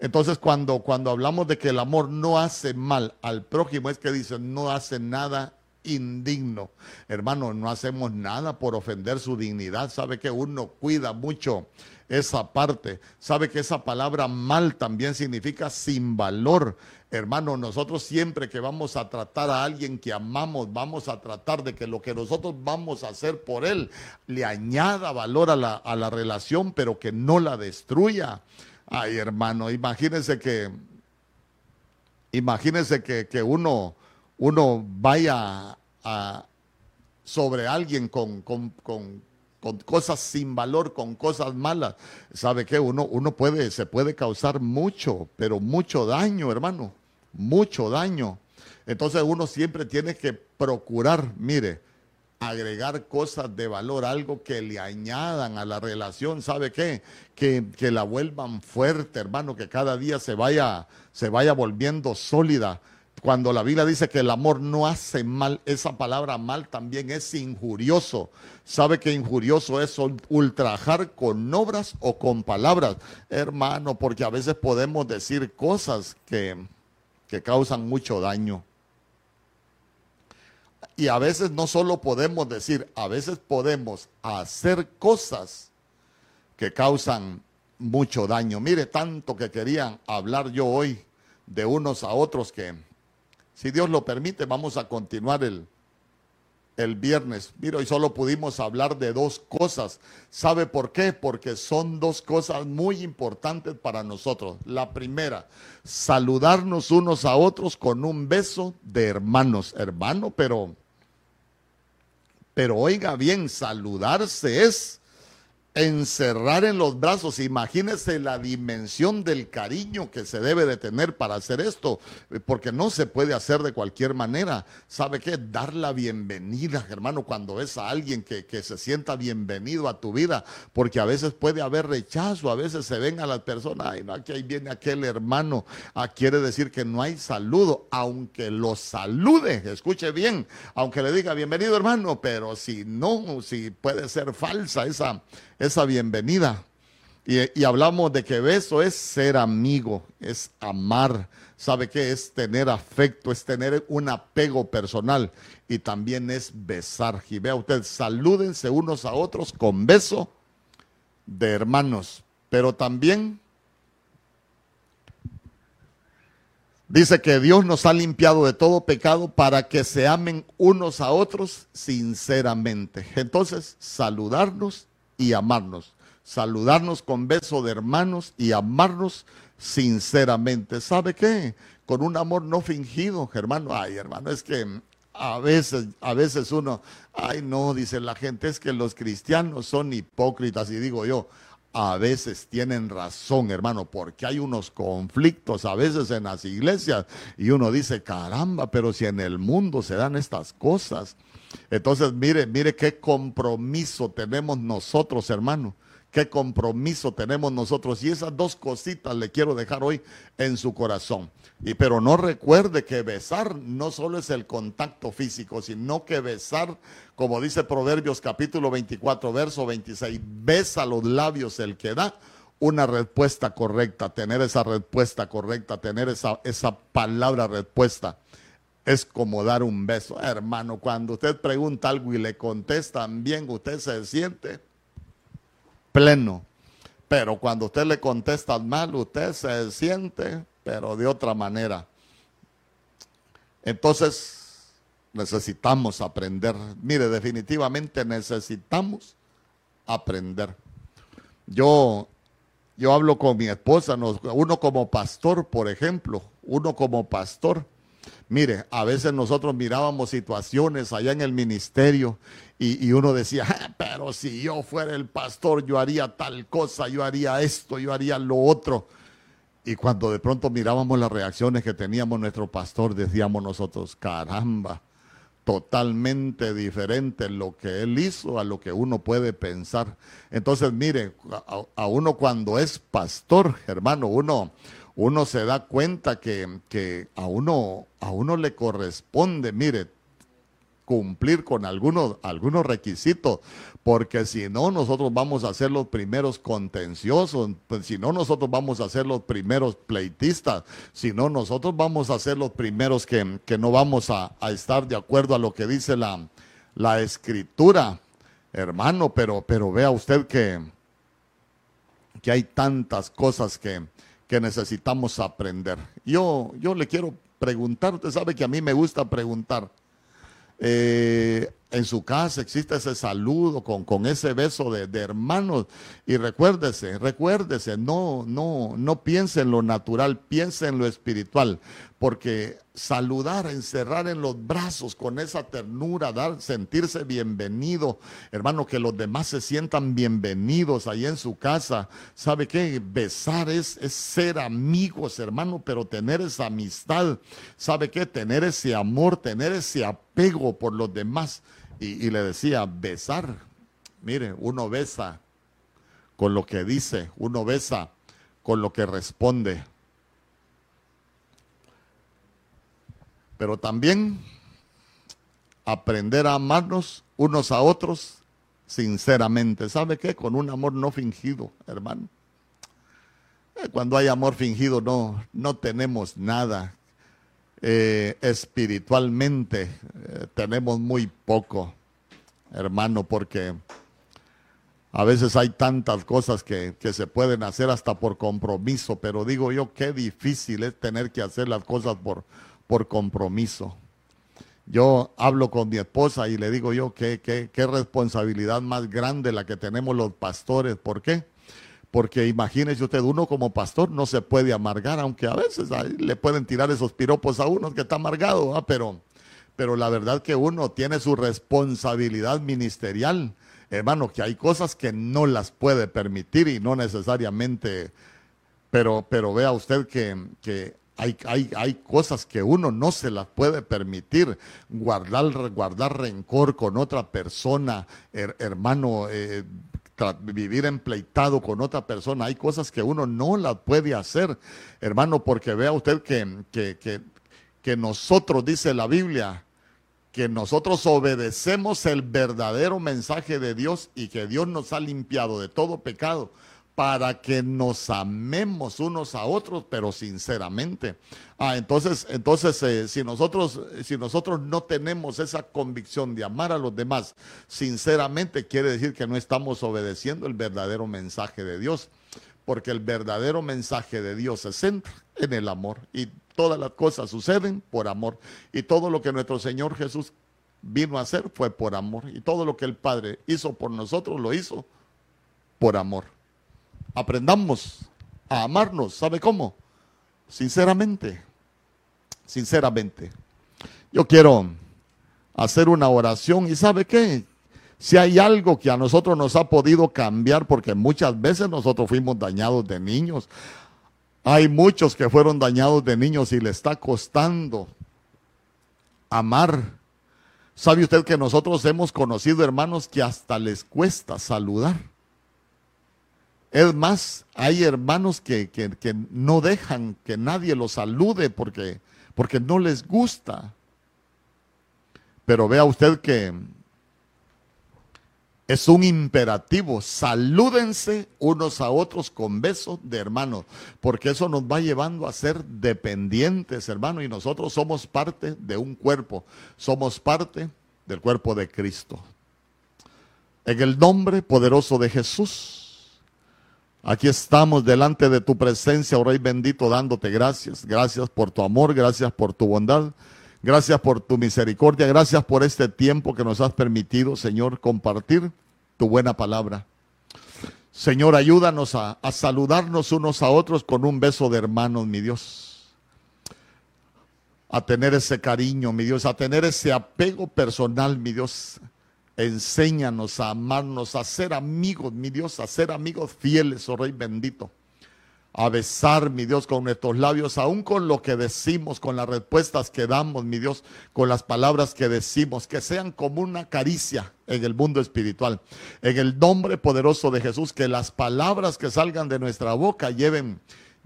Entonces, cuando, cuando hablamos de que el amor no hace mal al prójimo, es que dice, no hace nada indigno. Hermano, no hacemos nada por ofender su dignidad. Sabe que uno cuida mucho esa parte. Sabe que esa palabra mal también significa sin valor. Hermano, nosotros siempre que vamos a tratar a alguien que amamos, vamos a tratar de que lo que nosotros vamos a hacer por él le añada valor a la, a la relación, pero que no la destruya. Ay, hermano, imagínense que, imagínense que, que uno uno vaya a, sobre alguien con, con, cosas sin valor, con cosas malas, ¿sabe qué? Uno, uno puede, se puede causar mucho, pero mucho daño, hermano, mucho daño. Entonces uno siempre tiene que procurar, mire, agregar cosas de valor, algo que le añadan a la relación, ¿sabe qué? Que, que la vuelvan fuerte, hermano, que cada día se vaya, se vaya volviendo sólida cuando la Biblia dice que el amor no hace mal, esa palabra mal también es injurioso. Sabe que injurioso es ultrajar con obras o con palabras, hermano, porque a veces podemos decir cosas que, que causan mucho daño. Y a veces no solo podemos decir, a veces podemos hacer cosas que causan mucho daño. Mire, tanto que quería hablar yo hoy de unos a otros que si Dios lo permite, vamos a continuar el, el viernes. Mira, hoy solo pudimos hablar de dos cosas. ¿Sabe por qué? Porque son dos cosas muy importantes para nosotros. La primera, saludarnos unos a otros con un beso de hermanos. Hermano, pero, pero oiga bien, saludarse es encerrar en los brazos. Imagínese la dimensión del cariño que se debe de tener para hacer esto, porque no se puede hacer de cualquier manera. ¿Sabe qué? Dar la bienvenida, hermano, cuando ves a alguien que, que se sienta bienvenido a tu vida, porque a veces puede haber rechazo, a veces se ven a las personas, ay, no, aquí ahí viene aquel hermano, ah, quiere decir que no hay saludo, aunque lo salude, escuche bien, aunque le diga bienvenido hermano, pero si no, si puede ser falsa esa esa bienvenida. Y, hablamos de que beso es ser amigo, es amar. ¿Sabe qué? Es tener afecto, es tener un apego personal y también es besar. Y vea usted, salúdense unos a otros con beso de hermanos, pero también dice que Dios nos ha limpiado de todo pecado para que se amen unos a otros sinceramente. Entonces, saludarnos y amarnos. Saludarnos con beso de hermanos y amarnos sinceramente. ¿Sabe qué? Con un amor no fingido, hermano. Ay, hermano, es que a veces, a veces uno, ay no, dice la gente, es que los cristianos son hipócritas. Y digo yo, a veces tienen razón, hermano, porque hay unos conflictos a veces en las iglesias y uno dice, caramba, pero si en el mundo se dan estas cosas. Entonces, mire, mire qué compromiso tenemos nosotros, hermano. Qué compromiso tenemos nosotros. Y esas dos cositas le quiero dejar hoy en su corazón. Y pero no recuerde que besar no solo es el contacto físico, sino que besar, como dice Proverbios capítulo 24, verso 26, besa los labios el que da una respuesta correcta, tener esa respuesta correcta, tener esa, esa palabra respuesta es como dar un beso. Hermano, cuando usted pregunta algo y le contestan bien, usted se siente pleno. Pero cuando usted le contesta mal, usted se siente, pero de otra manera. Entonces, necesitamos aprender. Mire, definitivamente necesitamos aprender. Yo, yo hablo con mi esposa, uno como pastor, por ejemplo, uno como pastor Mire, a veces nosotros mirábamos situaciones allá en el ministerio y, uno decía, ah, pero si yo fuera el pastor, yo haría tal cosa, yo haría esto, yo haría lo otro. Y cuando de pronto mirábamos las reacciones que teníamos nuestro pastor, decíamos nosotros, caramba, totalmente diferente lo que él hizo a lo que uno puede pensar. Entonces, mire, a uno cuando es pastor, hermano, uno, uno se da cuenta que, a, uno, a uno le corresponde, mire, cumplir con algunos, algunos requisitos, porque si no, nosotros vamos a ser los primeros contenciosos, pues, si no, nosotros vamos a ser los primeros pleitistas, si no, nosotros vamos a ser los primeros que, no vamos a, estar de acuerdo a lo que dice la, la escritura, hermano, pero, pero vea usted que, que hay tantas cosas que, que necesitamos aprender. Yo, yo le quiero preguntar, usted sabe que a mí me gusta preguntar. Eh, en su casa existe ese saludo con, con ese beso de, de, hermanos. Y recuérdese, recuérdese, no, no, no piense en lo natural, piense en lo espiritual porque saludar, encerrar en los brazos con esa ternura, dar, sentirse bienvenido, hermano, que los demás se sientan bienvenidos ahí en su casa. ¿Sabe qué? Besar es, ser amigos, hermano, pero tener esa amistad, ¿sabe qué? Tener ese amor, tener ese apego por los demás. Y le decía, besar, mire, uno besa con lo que dice, uno besa con lo que responde. Pero también aprender a amarnos unos a otros sinceramente. ¿Sabe qué? Con un amor no fingido, hermano. Eh, cuando hay amor fingido no, no tenemos nada. Eh, espiritualmente eh, tenemos muy poco, hermano, porque a veces hay tantas cosas que, que, se pueden hacer hasta por compromiso, pero digo yo, qué difícil es tener que hacer las cosas por, por compromiso. Yo hablo con mi esposa y le digo yo qué, qué, responsabilidad más grande la que tenemos los pastores. ¿Por qué? Porque imagínese usted, uno como pastor no se puede amargar, aunque a veces le pueden tirar esos piropos a uno que está amargado, pero, pero la verdad que uno tiene su responsabilidad ministerial. Hermano, que hay cosas que no las puede permitir y no necesariamente, pero, pero vea usted que, que hay, hay, hay, cosas que uno no se las puede permitir. Guardar, guardar rencor con otra persona, hermano, eh, vivir empleitado con otra persona. Hay cosas que uno no las puede hacer, hermano, porque vea usted que, que, que, que nosotros, dice la Biblia, que nosotros obedecemos el verdadero mensaje de Dios y que Dios nos ha limpiado de todo pecado para que nos amemos unos a otros, pero sinceramente. Ah, entonces, entonces eh, si, nosotros, si nosotros no tenemos esa convicción de amar a los demás sinceramente, quiere decir que no estamos obedeciendo el verdadero mensaje de Dios, porque el verdadero mensaje de Dios se centra en el amor y todas las cosas suceden por amor y todo lo que nuestro Señor Jesús vino a hacer fue por amor y todo lo que el Padre hizo por nosotros lo hizo por amor aprendamos a amarnos. ¿Sabe cómo? Sinceramente, sinceramente. Yo quiero hacer una oración y ¿sabe qué? Si hay algo que a nosotros nos ha podido cambiar, porque muchas veces nosotros fuimos dañados de niños, hay muchos que fueron dañados de niños y le está costando amar. ¿Sabe usted que nosotros hemos conocido hermanos que hasta les cuesta saludar? Es más, hay hermanos que, no dejan que nadie los salude porque, porque no les gusta. Pero vea usted que es un imperativo. Salúdense unos a otros con besos de hermanos, porque eso nos va llevando a ser dependientes, hermano, y nosotros somos parte de un cuerpo, somos parte del cuerpo de Cristo. En el nombre poderoso de Jesús. Aquí estamos delante de tu presencia, oh Rey bendito, dándote gracias. Gracias por tu amor, gracias por tu bondad, gracias por tu misericordia, gracias por este tiempo que nos has permitido, Señor, compartir tu buena palabra. Señor, ayúdanos a, a saludarnos unos a otros con un beso de hermanos, mi Dios. A tener ese cariño, mi Dios, a tener ese apego personal, mi Dios Enséñanos a amarnos, a ser amigos, mi Dios, a ser amigos fieles, oh Rey bendito. A besar, mi Dios, con nuestros labios, aún con lo que decimos, con las respuestas que damos, mi Dios, con las palabras que decimos, que sean como una caricia en el mundo espiritual. En el nombre poderoso de Jesús, que las palabras que salgan de nuestra boca lleven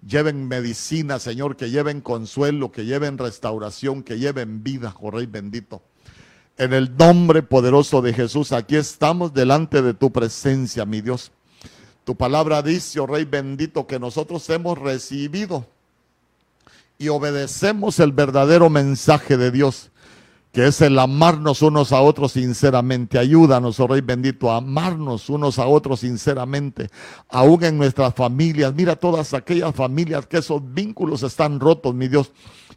lleven medicina, Señor, que lleven consuelo, que lleven restauración, que lleven vida, oh Rey bendito. En el nombre poderoso de Jesús, aquí estamos delante de tu presencia, mi Dios. Tu palabra dice, oh Rey bendito, que nosotros hemos recibido y obedecemos el verdadero mensaje de Dios, que es el amarnos unos a otros sinceramente. Ayúdanos, oh Rey bendito, a amarnos unos a otros sinceramente, aún en nuestras familias. Mira todas aquellas familias que esos vínculos están rotos, mi Dios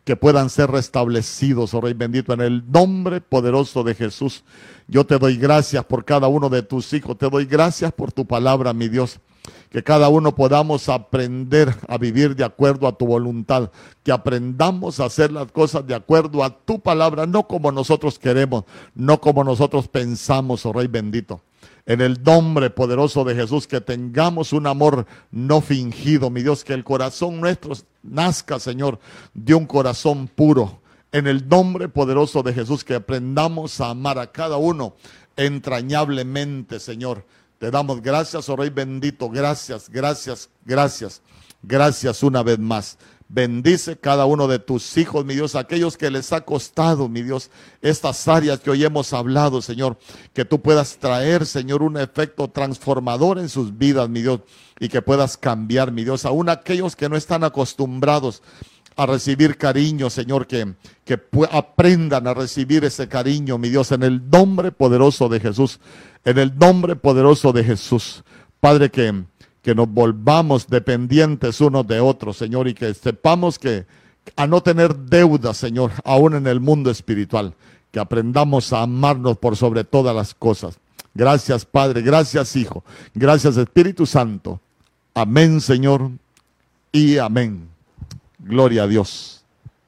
que puedan ser restablecidos, oh Rey bendito, en el nombre poderoso de Jesús. Yo te doy gracias por cada uno de tus hijos, te doy gracias por tu palabra, mi Dios. Que cada uno podamos aprender a vivir de acuerdo a tu voluntad, que aprendamos a hacer las cosas de acuerdo a tu palabra, no como nosotros queremos, no como nosotros pensamos, oh Rey bendito en el nombre poderoso de Jesús, que tengamos un amor no fingido, mi Dios, que el corazón nuestro nazca, Señor, de un corazón puro. En el nombre poderoso de Jesús, que aprendamos a amar a cada uno entrañablemente, Señor. Te damos gracias, oh Rey bendito, gracias, gracias, gracias, gracias una vez más. Bendice cada uno de tus hijos, mi Dios, aquellos que les ha costado, mi Dios, estas áreas que hoy hemos hablado, Señor, que tú puedas traer, Señor, un efecto transformador en sus vidas, mi Dios, y que puedas cambiar, mi Dios, aún aquellos que no están acostumbrados a recibir cariño, Señor, que, que aprendan a recibir ese cariño, mi Dios, en el nombre poderoso de Jesús, en el nombre poderoso de Jesús. Padre, que, que nos volvamos dependientes unos de otros, Señor, y que sepamos que a no tener deuda, Señor, aún en el mundo espiritual, que aprendamos a amarnos por sobre todas las cosas. Gracias, Padre, gracias, Hijo, gracias, Espíritu Santo. Amén, Señor, y amén. Gloria a Dios.